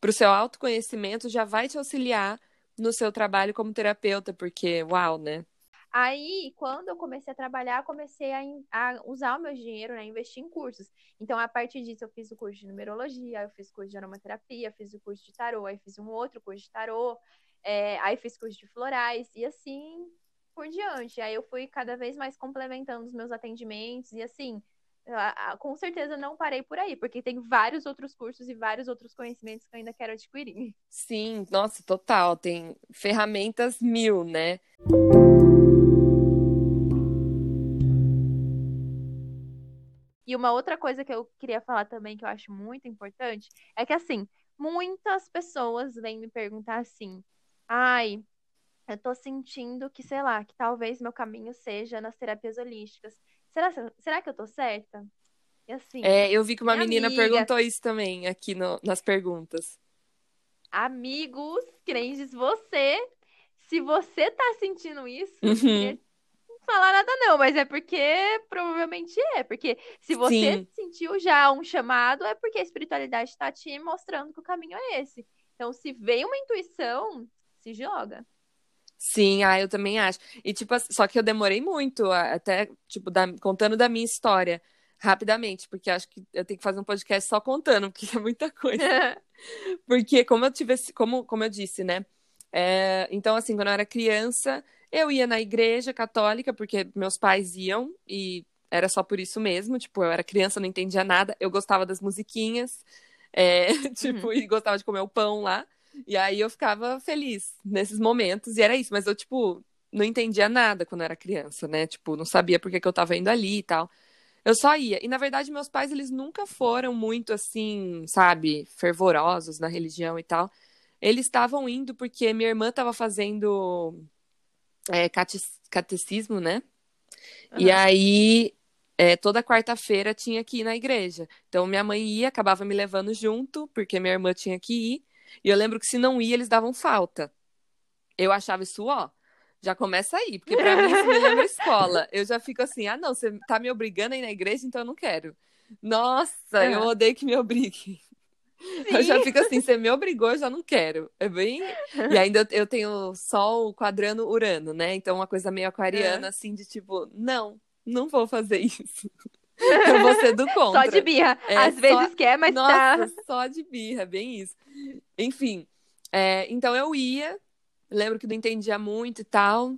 Investir pro seu autoconhecimento já vai te auxiliar no seu trabalho como terapeuta, porque, uau, né? Aí, quando eu comecei a trabalhar, comecei a, a usar o meu dinheiro, né, investir em cursos. Então, a partir disso, eu fiz o curso de numerologia, eu fiz o curso de aromaterapia, fiz o curso de tarô, aí fiz um outro curso de tarô, é, aí fiz curso de florais, e assim por diante. Aí eu fui cada vez mais complementando os meus atendimentos, e assim, com certeza não parei por aí, porque tem vários outros cursos e vários outros conhecimentos que eu ainda quero adquirir. <laughs> Sim, nossa, total. Tem ferramentas mil, né? E uma outra coisa que eu queria falar também, que eu acho muito importante, é que assim, muitas pessoas vêm me perguntar assim: ai, eu tô sentindo que, sei lá, que talvez meu caminho seja nas terapias holísticas. Será, será que eu tô certa? E assim. É, eu vi que uma menina amiga, perguntou isso também aqui no, nas perguntas. Amigos, crentes, você, se você tá sentindo isso, uhum falar nada, não, mas é porque provavelmente é. Porque se você Sim. sentiu já um chamado, é porque a espiritualidade está te mostrando que o caminho é esse. Então, se vem uma intuição, se joga. Sim, ah, eu também acho. E, tipo, só que eu demorei muito, até, tipo, da, contando da minha história, rapidamente, porque acho que eu tenho que fazer um podcast só contando, <laughs> porque é muita coisa. <laughs> porque, como eu tive, como, como eu disse, né? É, então, assim, quando eu era criança, eu ia na igreja católica, porque meus pais iam, e era só por isso mesmo. Tipo, eu era criança, não entendia nada. Eu gostava das musiquinhas, é, <laughs> tipo, uhum. e gostava de comer o pão lá. E aí eu ficava feliz nesses momentos, e era isso. Mas eu, tipo, não entendia nada quando eu era criança, né? Tipo, não sabia por que, que eu tava indo ali e tal. Eu só ia. E na verdade, meus pais, eles nunca foram muito assim, sabe, fervorosos na religião e tal. Eles estavam indo porque minha irmã estava fazendo é, catecismo, né? Uhum. E aí, é, toda quarta-feira tinha que ir na igreja. Então, minha mãe ia, acabava me levando junto, porque minha irmã tinha que ir. E eu lembro que se não ia, eles davam falta. Eu achava isso, ó, já começa aí, porque pra mim isso me lembra <laughs> escola. Eu já fico assim, ah, não, você tá me obrigando a ir na igreja, então eu não quero. Nossa, eu odeio que me obrigue. Sim. Eu já fico assim, você me obrigou, eu já não quero. É bem. E ainda eu tenho Sol quadrando Urano, né? Então, uma coisa meio aquariana, é. assim, de tipo, não, não vou fazer isso. <laughs> Eu vou ser do contra. Só de birra. É, Às só... vezes quer, mas Nossa, tá. Só de birra, bem isso. Enfim. É, então eu ia, lembro que não entendia muito e tal.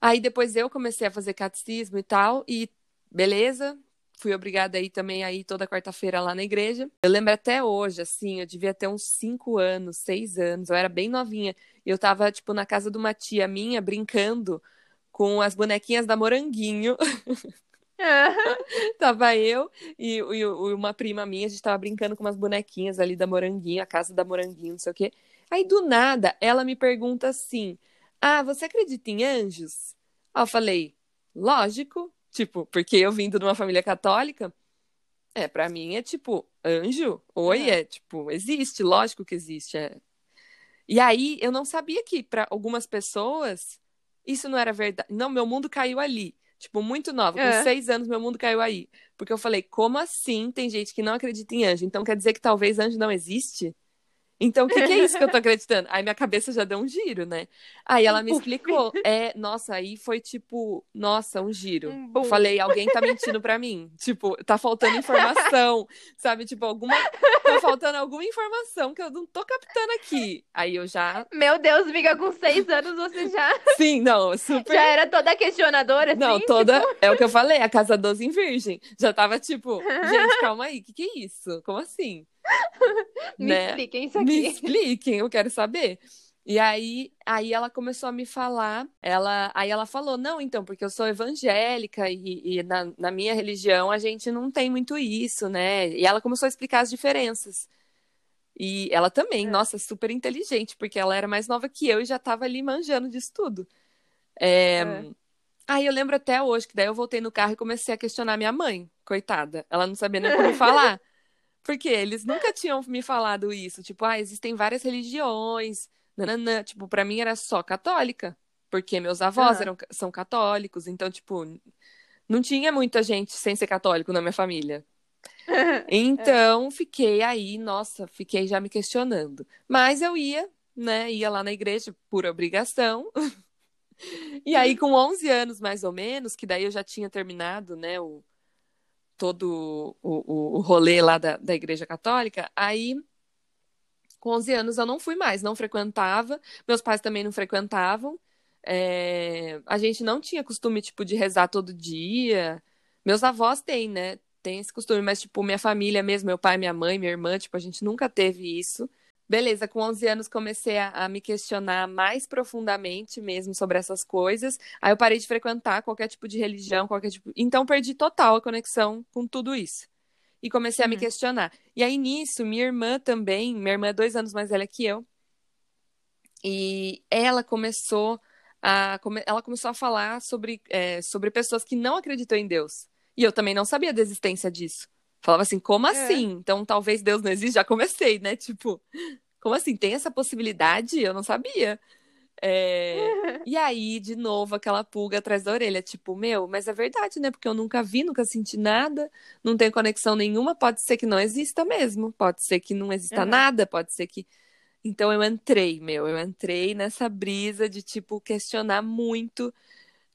Aí depois eu comecei a fazer catecismo e tal, e beleza, fui obrigada aí também aí toda quarta-feira lá na igreja. Eu lembro até hoje, assim, eu devia ter uns cinco anos, seis anos, eu era bem novinha. E eu tava, tipo, na casa de uma tia minha, brincando com as bonequinhas da Moranguinho. <laughs> <laughs> tava eu e, e, uma prima minha, a gente tava brincando com umas bonequinhas ali da Moranguinho, a casa da Moranguinho, não sei o quê. Aí, do nada, ela me pergunta assim, ah, você acredita em anjos? Aí eu falei, lógico. Tipo, porque eu vindo de uma família católica, é, para mim é tipo, anjo? Oi, é. é tipo, existe, lógico que existe. É. E aí eu não sabia que para algumas pessoas isso não era verdade. Não, meu mundo caiu ali. Tipo, muito nova, com é. seis anos, meu mundo caiu aí. Porque eu falei, como assim tem gente que não acredita em anjo? Então quer dizer que talvez anjo não existe? Então, o que, que, é isso que eu tô <laughs> acreditando? Aí minha cabeça já deu um giro, né? Aí ela me explicou. É, nossa, aí foi tipo, nossa, um giro. Um Falei, alguém tá mentindo pra mim. Tipo, tá faltando informação, <laughs> sabe? Tipo, alguma. Tá faltando alguma informação que eu não tô captando aqui. Aí eu já. Meu Deus, amiga, com seis anos você já. Sim, não, super. Já era toda questionadora, assim? Não, toda. Tipo... É o que eu falei, a casa 12 em virgem. Já tava tipo, <laughs> gente, calma aí, o que, que é isso? Como assim? <laughs> me né? expliquem isso aqui. Me expliquem, eu quero saber. E aí, aí ela começou a me falar, ela, aí ela falou, não, então, porque eu sou evangélica e, e na, na, minha religião a gente não tem muito isso, né? E ela começou a explicar as diferenças. E ela também, é. nossa, super inteligente, porque ela era mais nova que eu e já estava ali manjando disso tudo. É... É. Aí eu lembro até hoje que daí eu voltei no carro e comecei a questionar minha mãe, coitada. Ela não sabia nem como falar. <laughs> Porque eles nunca tinham me falado isso. Tipo, ah, existem várias religiões. Nananã. Tipo, pra mim era só católica. Porque meus avós uhum. eram, são católicos. Então, tipo, não tinha muita gente sem ser católico na minha família. <laughs> Então, fiquei aí, nossa, fiquei já me questionando. Mas eu ia, né? Ia lá na igreja por obrigação. <laughs> e aí, com 11 anos mais ou menos, que daí eu já tinha terminado, né? O, todo o, o, rolê lá da, da Igreja Católica, aí com 11 anos eu não fui mais, não frequentava, meus pais também não frequentavam, é, a gente não tinha costume, tipo, de rezar todo dia, meus avós têm, né, tem esse costume, mas, tipo, minha família mesmo, meu pai, minha mãe, minha irmã, tipo, a gente nunca teve isso, beleza, com 11 anos comecei a, a, me questionar mais profundamente mesmo sobre essas coisas. Aí eu parei de frequentar qualquer tipo de religião, qualquer tipo. Então perdi total a conexão com tudo isso. E comecei uhum. a me uhum. questionar. E aí nisso, minha irmã também, minha irmã é dois anos mais velha que eu, e ela começou a, ela começou a falar sobre, é, sobre pessoas que não acreditam em Deus. E eu também não sabia da existência disso. Falava assim, como é. assim? Então talvez Deus não existe? Já comecei, né? Tipo, como assim? Tem essa possibilidade? Eu não sabia. É... <laughs> e aí, de novo, aquela pulga atrás da orelha, tipo, meu, mas é verdade, né? Porque eu nunca vi, nunca senti nada, não tem conexão nenhuma, pode ser que não exista mesmo, pode ser que não exista uhum. nada, pode ser que. Então eu entrei, meu, eu entrei nessa brisa de, tipo, questionar muito.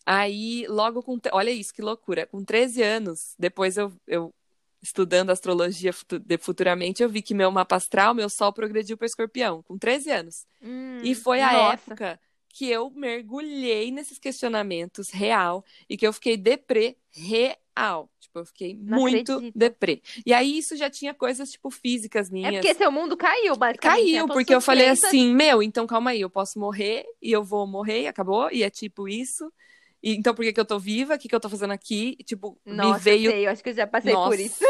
Aí, logo com. Olha isso, que loucura. Com 13 anos, depois eu, eu estudando astrologia futuramente, eu vi que meu mapa astral, meu sol progrediu para escorpião, com 13 anos. Hum, e foi a nossa. época que eu mergulhei nesses questionamentos real e que eu fiquei deprê real. Tipo, eu fiquei Não muito acredito. deprê. E aí isso já tinha coisas, tipo, físicas minhas. É porque seu mundo caiu, basicamente. Caiu, né? porque eu falei assim, meu, então calma aí, eu posso morrer e eu vou morrer e acabou. E é tipo isso. E, então, por que, que eu tô viva? O que, que eu tô fazendo aqui? E, tipo, Nossa, me veio. Sei, eu acho que eu já passei Nossa, por isso.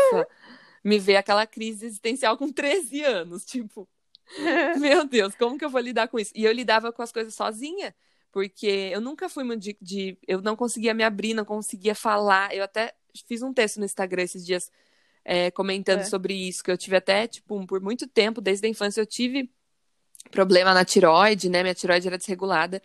me veio aquela crise existencial com 13 anos. Tipo, <laughs> meu Deus, como que eu vou lidar com isso? E eu lidava com as coisas sozinha, porque eu nunca fui muito de, de. Eu não conseguia me abrir, não conseguia falar. Eu até fiz um texto no Instagram esses dias é, comentando é. sobre isso, que eu tive até, tipo, por muito tempo, desde a infância, eu tive problema na tiroide, né? Minha tiroide era desregulada.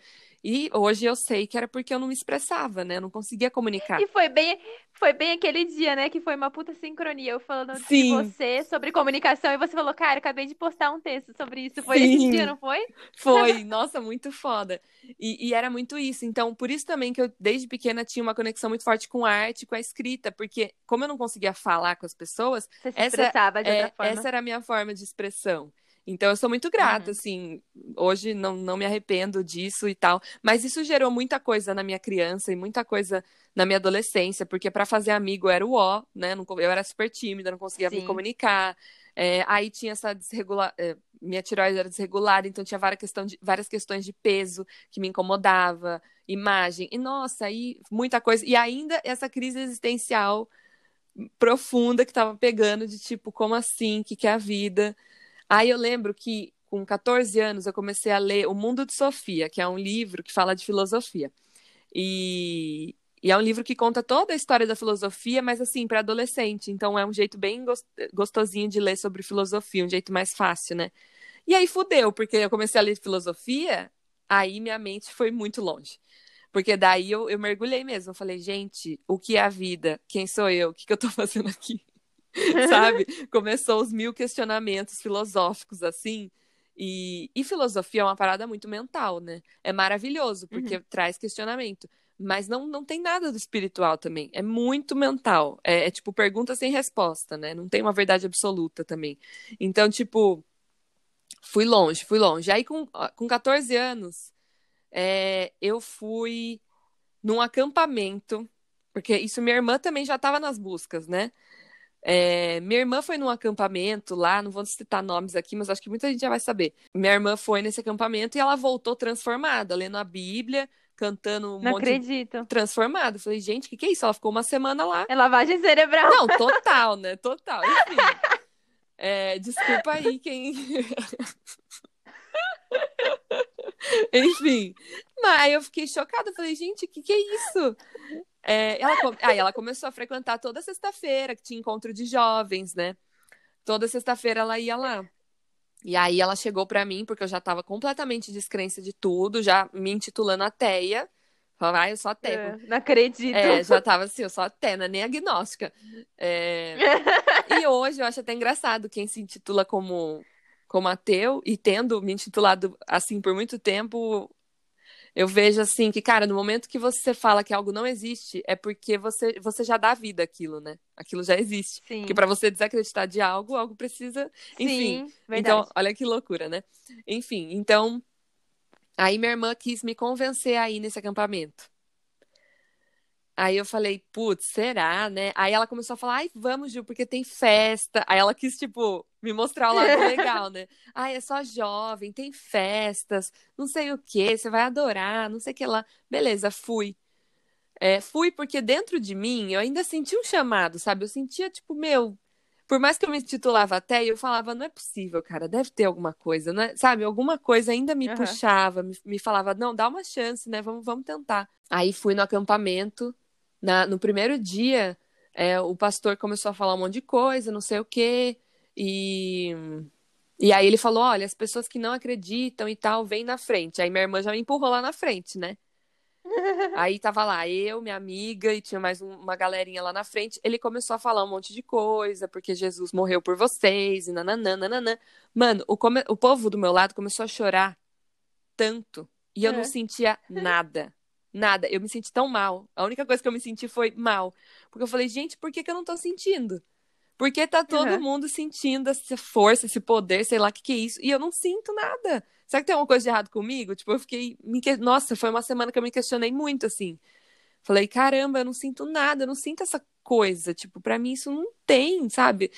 E hoje eu sei que era porque eu não me expressava, né? Eu não conseguia comunicar. E foi bem, foi bem aquele dia, né? Que foi uma puta sincronia. Eu falando Sim. de você sobre comunicação e você falou, cara, acabei de postar um texto sobre isso. Foi Sim. esse dia, não foi? Foi, nossa, muito foda. E, e, era muito isso. Então, por isso também que eu, desde pequena, tinha uma conexão muito forte com a arte, com a escrita, porque como eu não conseguia falar com as pessoas, você se essa, expressava de outra é, forma. essa era a minha forma de expressão. Então eu sou muito grata, uhum. assim, hoje não, não me arrependo disso e tal, mas isso gerou muita coisa na minha criança e muita coisa na minha adolescência, porque para fazer amigo era o ó, né? Eu era super tímida, não conseguia Sim. me comunicar. É, aí tinha essa desregula... É, minha tiroide era desregulada, então tinha várias, questão de, várias questões de peso que me incomodava, imagem. E nossa, aí muita coisa. E ainda essa crise existencial profunda que tava pegando de tipo, como assim? O que, que é a vida? Aí eu lembro que com 14 anos eu comecei a ler O Mundo de Sofia, que é um livro que fala de filosofia. E, e é um livro que conta toda a história da filosofia, mas assim, para adolescente. Então é um jeito bem gostosinho de ler sobre filosofia, um jeito mais fácil, né? E aí fudeu, porque eu comecei a ler filosofia, aí minha mente foi muito longe. Porque daí eu, eu mergulhei mesmo. Eu falei, gente, o que é a vida? Quem sou eu? O que, que eu tô <laughs> fazendo aqui? <laughs> sabe? <laughs> Começou os mil questionamentos filosóficos, assim. E, e, filosofia é uma parada muito mental, né? É maravilhoso, porque uhum. traz questionamento. Mas não, não tem nada do espiritual também. É muito mental. É, é, tipo pergunta sem resposta, né? Não tem uma verdade absoluta também. Então, tipo, fui longe, fui longe. Aí, com, com 14 anos, é, eu fui num acampamento, porque isso minha irmã também já estava nas buscas, né? É, minha irmã foi num acampamento lá, não vou citar nomes aqui, mas acho que muita gente já vai saber. Minha irmã foi nesse acampamento e ela voltou transformada, lendo a Bíblia, cantando um não monte acredito. De... transformada. Falei, gente, o que, que é isso? Ela ficou uma semana lá. É lavagem cerebral. Não, total, né? Total. Enfim. é, desculpa aí quem. <laughs> Enfim. Mas aí eu fiquei chocada. Falei, gente, o que, que é isso? É, ela, aí ela começou a frequentar toda sexta-feira, que tinha encontro de jovens, né? Toda sexta-feira ela ia lá. E aí ela chegou para mim, porque eu já estava completamente descrença de tudo, já me intitulando ateia. Falava, ah, eu sou ateia. É, não acredito. É, já tava assim, eu sou ateia, é nem agnóstica. É... <laughs> e hoje eu acho até engraçado quem se intitula como, como ateu e tendo me intitulado assim por muito tempo, eu vejo assim que, cara, no momento que você fala que algo não existe, é porque você, você já dá vida àquilo, né? Aquilo já existe. Sim. Porque para você desacreditar de algo, algo precisa. Enfim. Sim, então, olha que loucura, né? Enfim, então. Aí minha irmã quis me convencer aí nesse acampamento. Aí eu falei, putz, será, né? Aí ela começou a falar, ai, vamos, Gil, porque tem festa. Aí ela quis, tipo, me mostrar o lado legal, né? Ai, é só jovem, tem festas, não sei o que, você vai adorar, não sei o que lá. Beleza, fui. É, fui porque dentro de mim eu ainda senti um chamado, sabe? Eu sentia, tipo, meu. Por mais que eu me titulava até, eu falava, não é possível, cara, deve ter alguma coisa, né? Sabe? Alguma coisa ainda me uhum. puxava, me, me falava, não, dá uma chance, né? Vamos, vamos tentar. Aí fui no acampamento. Na, no primeiro dia, é, o pastor começou a falar um monte de coisa, não sei o quê. E, e aí ele falou: olha, as pessoas que não acreditam e tal, vem na frente. Aí minha irmã já me empurrou lá na frente, né? <laughs> Aí tava lá eu, minha amiga, e tinha mais uma galerinha lá na frente. Ele começou a falar um monte de coisa, porque Jesus morreu por vocês, e nananã, nananã. Mano, o, come... o povo do meu lado começou a chorar tanto, e eu é. não sentia nada. Nada. Eu me senti tão mal. A única coisa que eu me senti foi mal. Porque eu falei, gente, por que, que eu não tô sentindo? Porque tá todo uhum. mundo sentindo essa força, esse poder, sei lá o que, que é isso. E eu não sinto nada. Será que tem alguma coisa de errado comigo? Tipo, eu fiquei. Me... Nossa, foi uma semana que eu me questionei muito, assim. Falei, caramba, eu não sinto nada, eu não sinto essa coisa. Tipo, para mim isso não tem, sabe?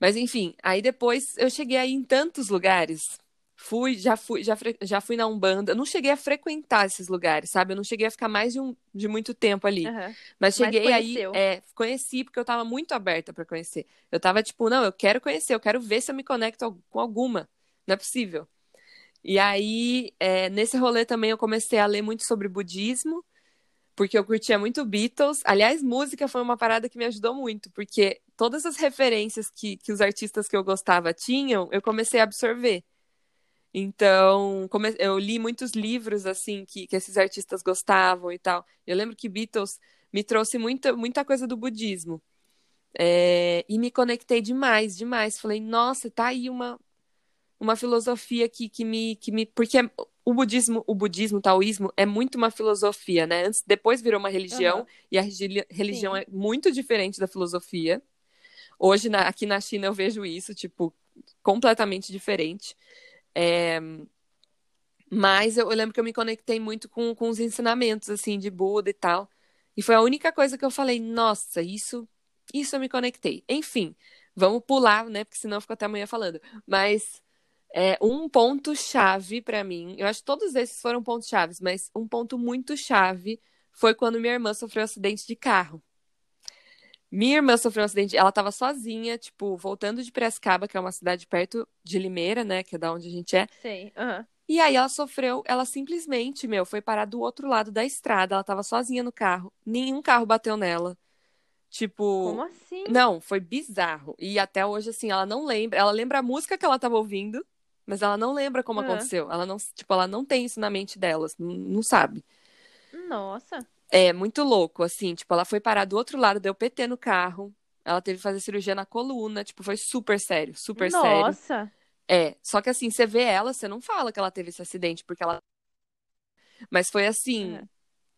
Mas enfim, aí depois eu cheguei aí em tantos lugares. Fui, já fui, já, já fui na Umbanda. Eu não cheguei a frequentar esses lugares, sabe? Eu não cheguei a ficar mais de, um, de muito tempo ali. Uhum. Mas cheguei Mas aí, é, conheci porque eu tava muito aberta para conhecer. Eu tava tipo, não, eu quero conhecer, eu quero ver se eu me conecto com alguma. Não é possível. E aí, é, nesse rolê também eu comecei a ler muito sobre budismo, porque eu curtia muito Beatles. Aliás, música foi uma parada que me ajudou muito, porque todas as referências que, que os artistas que eu gostava tinham, eu comecei a absorver. Então, eu li muitos livros, assim, que, que esses artistas gostavam e tal. Eu lembro que Beatles me trouxe muita, muita coisa do budismo. É, e me conectei demais, demais. Falei, nossa, tá aí uma, uma filosofia que, que, me, que me. Porque o budismo, o budismo, o taoísmo é muito uma filosofia, né? Antes, depois virou uma religião, uhum. e a religião Sim. é muito diferente da filosofia. Hoje, na, aqui na China, eu vejo isso, tipo, completamente diferente. É... Mas eu, eu, lembro que eu me conectei muito com, com os ensinamentos, assim, de Buda e tal. E foi a única coisa que eu falei, nossa, isso, isso eu me conectei. Enfim, vamos pular, né? Porque senão eu fico até amanhã falando. Mas é, um ponto chave para mim, eu acho que todos esses foram pontos chaves, mas um ponto muito chave foi quando minha irmã sofreu um acidente de carro. Minha irmã sofreu um acidente, ela tava sozinha, tipo, voltando de Piracicaba, que é uma cidade perto de Limeira, né, que é da onde a gente é. Sim, uhum. E aí ela sofreu, ela simplesmente, meu, foi parar do outro lado da estrada, ela tava sozinha no carro, nenhum carro bateu nela. Tipo. Como assim? Não, foi bizarro. E até hoje, assim, ela não lembra. Ela lembra a música que ela tava ouvindo, mas ela não lembra como uhum. aconteceu. Ela não, tipo, ela não tem isso na mente dela, não, não sabe. Nossa. É muito louco, assim, tipo, ela foi parar do outro lado, deu PT no carro. Ela teve que fazer cirurgia na coluna, tipo, foi super sério, super Nossa. sério. Nossa. É, só que assim, você vê ela, você não fala que ela teve esse acidente, porque ela. Mas foi assim. É.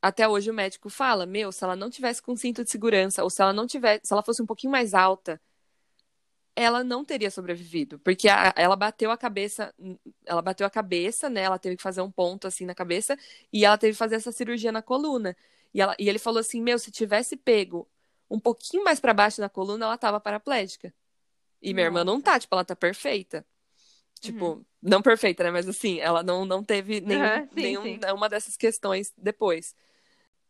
Até hoje o médico fala, meu, se ela não tivesse com cinto de segurança, ou se ela não tivesse, se ela fosse um pouquinho mais alta, ela não teria sobrevivido, porque a, ela bateu a cabeça, ela bateu a cabeça, né? Ela teve que fazer um ponto assim na cabeça e ela teve que fazer essa cirurgia na coluna. E, ela, e ele falou assim: Meu, se tivesse pego um pouquinho mais para baixo na coluna, ela tava paraplégica. E minha Nossa. irmã não tá, tipo, ela tá perfeita. Tipo, uhum. não perfeita, né? Mas assim, ela não, não teve nenhum, uhum, sim, nenhum, sim. uma dessas questões depois.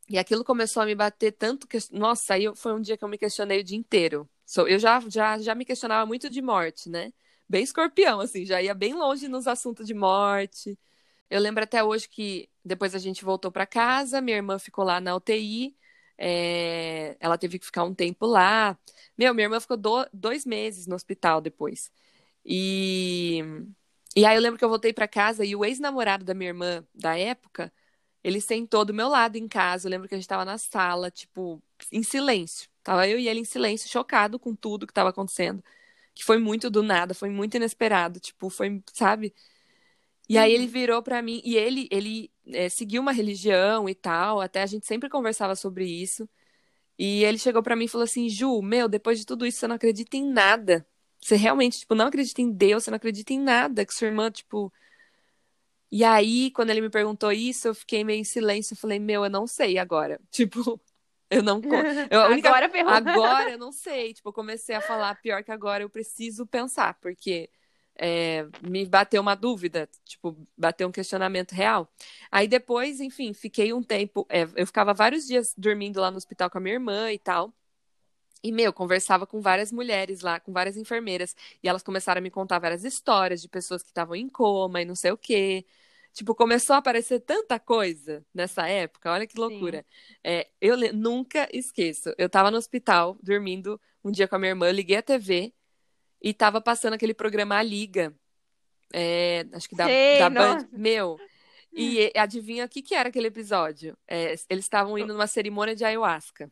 E aquilo começou a me bater tanto que. Nossa, aí foi um dia que eu me questionei o dia inteiro. Eu já, já, já me questionava muito de morte, né? Bem escorpião, assim, já ia bem longe nos assuntos de morte. Eu lembro até hoje que depois a gente voltou para casa, minha irmã ficou lá na UTI, é... ela teve que ficar um tempo lá. Meu, minha irmã ficou do... dois meses no hospital depois. E... e aí eu lembro que eu voltei para casa e o ex-namorado da minha irmã da época, ele sentou do meu lado em casa. Eu lembro que a gente tava na sala, tipo, em silêncio. Tava eu e ele em silêncio, chocado com tudo que tava acontecendo. Que foi muito do nada, foi muito inesperado. Tipo, foi, sabe? E aí ele uhum. virou para mim, e ele, ele é, seguiu uma religião e tal, até a gente sempre conversava sobre isso. E ele chegou para mim e falou assim: Ju, meu, depois de tudo isso, você não acredita em nada. Você realmente, tipo, não acredita em Deus, você não acredita em nada, que sua irmã, tipo. E aí, quando ele me perguntou isso, eu fiquei meio em silêncio, eu falei, meu, eu não sei agora. <laughs> Tipo, Eu não. Eu, única, Agora ferrou. agora eu não sei. Tipo, eu comecei a falar pior que agora eu preciso pensar, porque é, me bateu uma dúvida, tipo, bateu um questionamento real. Aí depois, enfim, fiquei um tempo. é, eu ficava vários dias dormindo lá no hospital com a minha irmã e tal. E, meu, conversava com várias mulheres lá, com várias enfermeiras. E elas começaram a me contar várias histórias de pessoas que estavam em coma e não sei o quê. Tipo, começou a aparecer tanta coisa nessa época, olha que loucura. É, eu nunca esqueço. Eu tava no hospital, dormindo um dia com a minha irmã, eu liguei a TV e tava passando aquele programa A Liga. é, acho que da, Sei, da Band. nossa. Meu. <laughs> E adivinha o que que era aquele episódio? É, eles estavam indo numa cerimônia de ayahuasca.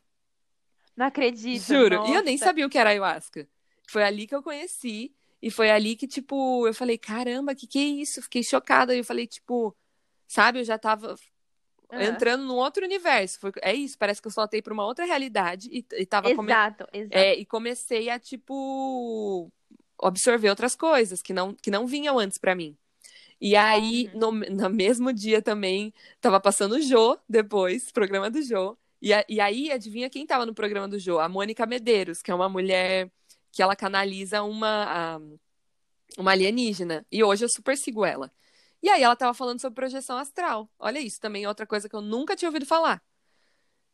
Não acredito. Juro. E eu nem nossa. sabia o que era ayahuasca. Foi ali que eu conheci. E foi ali que, tipo, eu falei, caramba, que que é isso? Fiquei chocada. E eu falei, tipo, sabe, eu já tava Aham. entrando num outro universo. Foi, é isso, parece que eu saltei pra uma outra realidade e, e tava come- Exato, exato. é, e comecei a, tipo, absorver outras coisas que não, que não vinham antes pra mim. E aí, Uhum. no, no mesmo dia também, tava passando o Jô depois, programa do Jô. E, a- e aí, adivinha quem tava no programa do Jô? A Mônica Medeiros, que é uma mulher que ela canaliza uma, uma alienígena. E hoje eu super sigo ela. E aí ela tava falando sobre projeção astral. Olha isso, também é outra coisa que eu nunca tinha ouvido falar.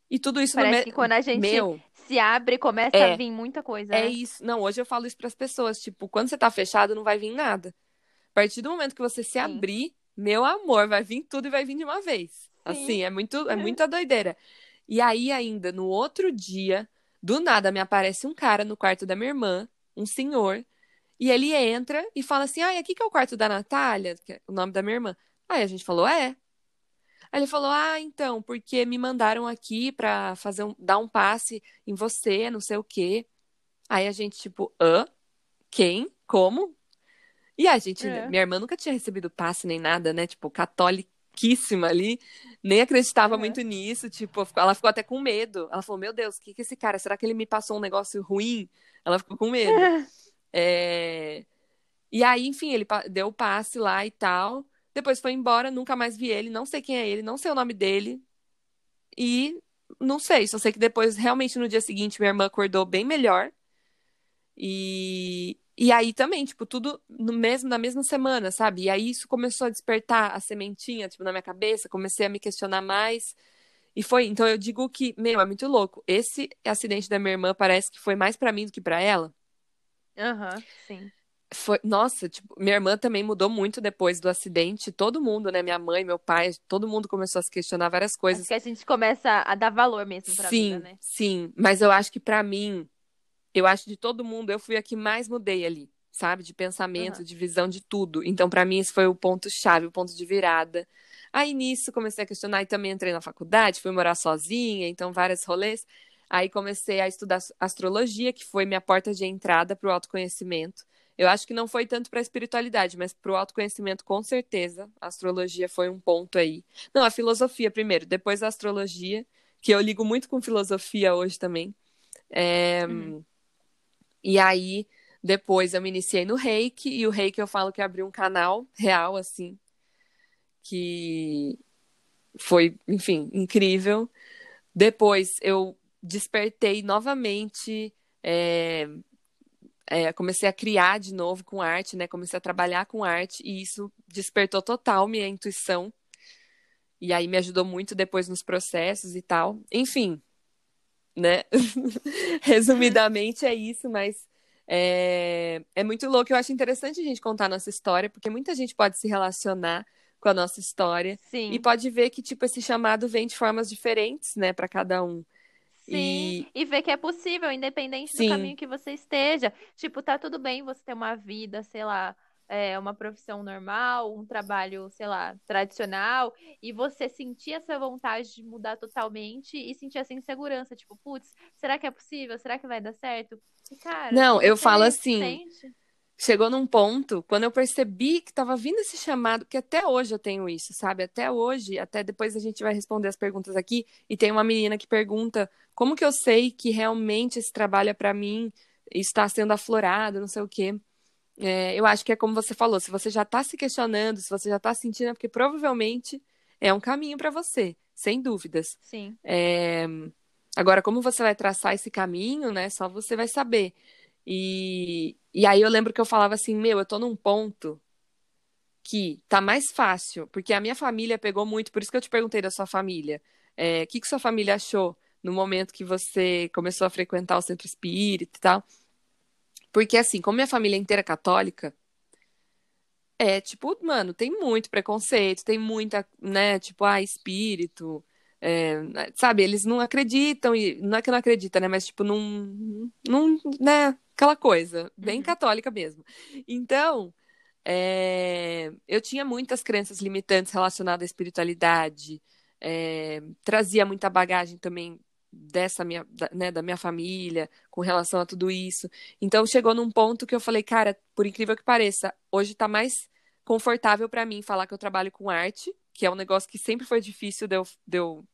E tudo isso Parece me- que quando a gente Meu, se abre, começa É. a vir muita coisa, é né? isso. Não, hoje eu falo isso pras pessoas. Tipo, quando você tá fechado, não vai vir nada. A partir do momento que você se abrir, meu amor, vai vir tudo e vai vir de uma vez. Assim, é muito, é <laughs> muita doideira. E aí, ainda, no outro dia, do nada, me aparece um cara no quarto da minha irmã, um senhor, e ele entra e fala assim: Ah, aqui que é o quarto da Natália, que é o nome da minha irmã. Aí a gente falou: É. Aí ele falou: Ah, então, porque me mandaram aqui pra fazer um, dar um passe em você, não sei o quê. Aí a gente, tipo, hã? Quem? Como? E a gente, É. minha irmã nunca tinha recebido passe nem nada, né? Tipo, catoliquíssima ali, nem acreditava Uhum. muito nisso. Tipo, ela ficou até com medo. Ela falou: Meu Deus, o que que é esse cara? Será que ele me passou um negócio ruim? Ela ficou com medo. <laughs> É, E aí, enfim, ele deu o passe lá e tal. Depois foi embora, nunca mais vi ele, não sei quem é ele, não sei o nome dele. E não sei, só sei que depois, realmente no dia seguinte, minha irmã acordou bem melhor. E, e aí também, tipo, tudo no mesmo, na mesma semana, sabe? E aí isso começou a despertar a sementinha, tipo, na minha cabeça, comecei a me questionar mais. E foi, então eu digo que, meu, é muito louco. Esse acidente da minha irmã parece que foi mais pra mim do que pra ela. Aham, sim. Foi, nossa, tipo, minha irmã também mudou muito depois do acidente. Todo mundo, né? Minha mãe, meu pai, todo mundo começou a se questionar várias Acho coisas. que a gente começa a dar valor mesmo pra Sim, vida, né? sim. Mas eu acho que pra mim, eu acho que de todo mundo, eu fui a que mais mudei ali, sabe? De pensamento, Aham. de visão de tudo. Então, pra mim, esse foi o ponto-chave, o ponto de virada. Aí nisso comecei a questionar e também entrei na faculdade, fui morar sozinha, então vários rolês. Aí comecei a estudar astrologia, que foi minha porta de entrada para o autoconhecimento. Eu acho que não foi tanto para a espiritualidade, mas para o autoconhecimento, com certeza. A astrologia foi um ponto aí. Não, a filosofia primeiro, depois a astrologia, que eu ligo muito com filosofia hoje também. É, Uhum. E aí, depois eu me iniciei no reiki, e o reiki eu falo que abriu um canal real, assim, que foi, enfim, incrível. Depois eu despertei novamente, é, é, comecei a criar de novo com arte, né? Comecei a trabalhar com arte e isso despertou total minha intuição. E aí me ajudou muito depois nos processos e tal. Enfim, né? <laughs> Resumidamente é isso, mas é, é muito louco. Eu acho interessante a gente contar a nossa história, porque muita gente pode se relacionar com a nossa história Sim. e pode ver que, tipo, esse chamado vem de formas diferentes, né, para cada um. Sim, e... ver que é possível, independente Sim. do caminho que você esteja. Tipo, tá tudo bem você ter uma vida, sei lá, é, uma profissão normal, um trabalho, sei lá, tradicional, e você sentir essa vontade de mudar totalmente e sentir essa insegurança, tipo, putz, será que é possível? Será que vai dar certo? E, cara, Não, eu falo assim, sente- chegou num ponto, quando eu percebi que tava vindo esse chamado, que até hoje eu tenho isso, sabe? Até hoje, até depois a gente vai responder as perguntas aqui, e tem uma menina que pergunta como que eu sei que realmente esse trabalho é para mim, está sendo aflorado, não sei o quê. É, eu acho que é como você falou, se você já tá se questionando, se você já tá sentindo, é porque provavelmente é um caminho para você, sem dúvidas. Sim. É, Agora, como você vai traçar esse caminho, né? Só você vai saber. E, e aí eu lembro que eu falava assim, meu, eu tô num ponto que tá mais fácil, porque a minha família pegou muito, por isso que eu te perguntei da sua família. É, o que, que sua família achou no momento que você começou a frequentar o centro espírita e tal? Porque, assim, como minha família é inteira católica, é, tipo, mano, tem muito preconceito, tem muita, né, tipo, ah, espírito, é, sabe, eles não acreditam, e não é que não acredita, né, mas, tipo, não, não né, aquela coisa, bem uhum. católica mesmo. Então, é, eu tinha muitas crenças limitantes relacionadas à espiritualidade, é, trazia muita bagagem também dessa minha, da, né, da minha família com relação a tudo isso. Então chegou num ponto que eu falei, cara, por incrível que pareça, hoje tá mais confortável para mim falar que eu trabalho com arte, que é um negócio que sempre foi difícil de eu, de eu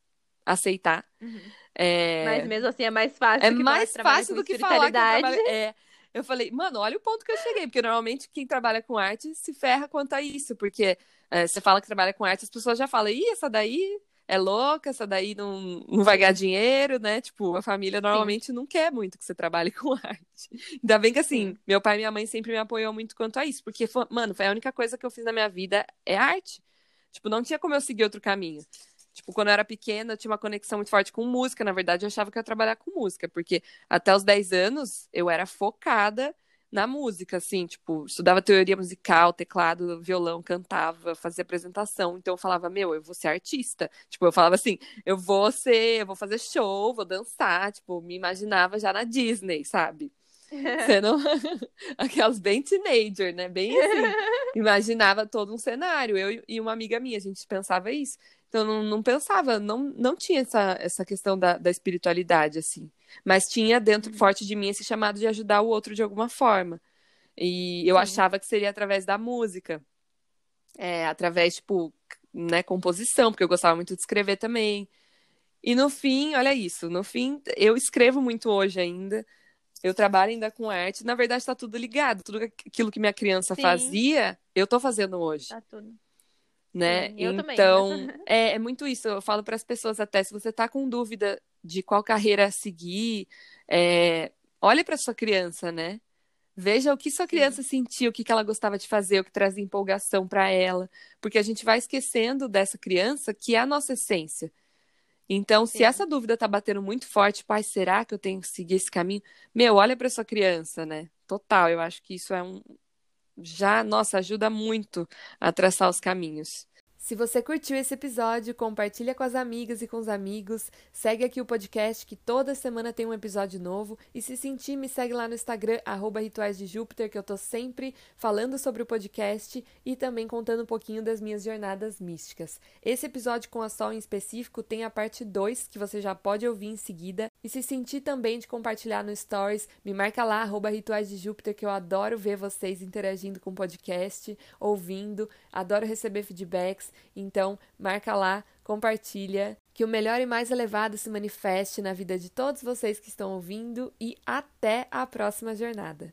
aceitar. Uhum. É... Mas mesmo assim é mais fácil. É mais fácil do que falar que eu trabalho... É, eu falei, mano, olha o ponto que eu cheguei, porque normalmente quem trabalha com arte se ferra quanto a isso, porque é, você fala que trabalha com arte, as pessoas já falam, ih, essa daí é louca, essa daí não, não vai ganhar dinheiro, né? Tipo, a família normalmente Sim. não quer muito que você trabalhe <laughs> com arte. Ainda bem que, assim, Sim. meu pai e minha mãe sempre me apoiou muito quanto a isso, porque, mano, foi a única coisa que eu fiz na minha vida é arte. Tipo, não tinha como eu seguir outro caminho. Tipo, quando eu era pequena, eu tinha uma conexão muito forte com música. Na verdade, eu achava que eu ia trabalhar com música, porque até os 10 anos eu era focada na música, assim, tipo, estudava teoria musical, teclado, violão, cantava, fazia apresentação. Então eu falava, meu, eu vou ser artista. Tipo, eu falava assim, eu vou ser, eu vou fazer show, vou dançar, tipo, me imaginava já na Disney, sabe? <laughs> Sendo <laughs> aquelas bem teenager, né? Bem assim. <laughs> Imaginava todo um cenário. Eu e uma amiga minha, a gente pensava isso. Então, não, não pensava, não, não tinha essa, essa questão da, da espiritualidade, assim. Mas tinha dentro uhum. forte de mim esse chamado de ajudar o outro de alguma forma. E eu Sim. achava que seria através da música. É, através, tipo, né, composição, porque eu gostava muito de escrever também. E no fim, olha isso, no fim, eu escrevo muito hoje ainda. Eu trabalho ainda com arte. Na verdade, está tudo ligado. Tudo aquilo que minha criança Sim. fazia, eu estou fazendo hoje. Tá tudo né? Sim, então, <laughs> é, é, muito isso. Eu falo para as pessoas até, se você está com dúvida de qual carreira seguir, é, olhe para sua criança, né? Veja o que sua criança Sim. sentiu, o que, que ela gostava de fazer, o que trazia empolgação para ela, porque a gente vai esquecendo dessa criança que é a nossa essência. Então, Sim. se essa dúvida tá batendo muito forte, pai, será que eu tenho que seguir esse caminho? Meu, olha para sua criança, né? Total, eu acho que isso é um, já, nossa, ajuda muito a traçar os caminhos. Se você curtiu esse episódio, compartilha com as amigas e com os amigos. Segue aqui o podcast que toda semana tem um episódio novo. E se sentir, me segue lá no Instagram, arroba Rituais de Júpiter, que eu tô sempre falando sobre o podcast e também contando um pouquinho das minhas jornadas místicas. Esse episódio com a Sol em específico tem a parte 2, que você já pode ouvir em seguida. E se sentir também de compartilhar no Stories, me marca lá, arroba Rituais de Júpiter, que eu adoro ver vocês interagindo com o podcast, ouvindo, adoro receber feedbacks. Então, marca lá, compartilha, que o melhor e mais elevado se manifeste na vida de todos vocês que estão ouvindo e até a próxima jornada.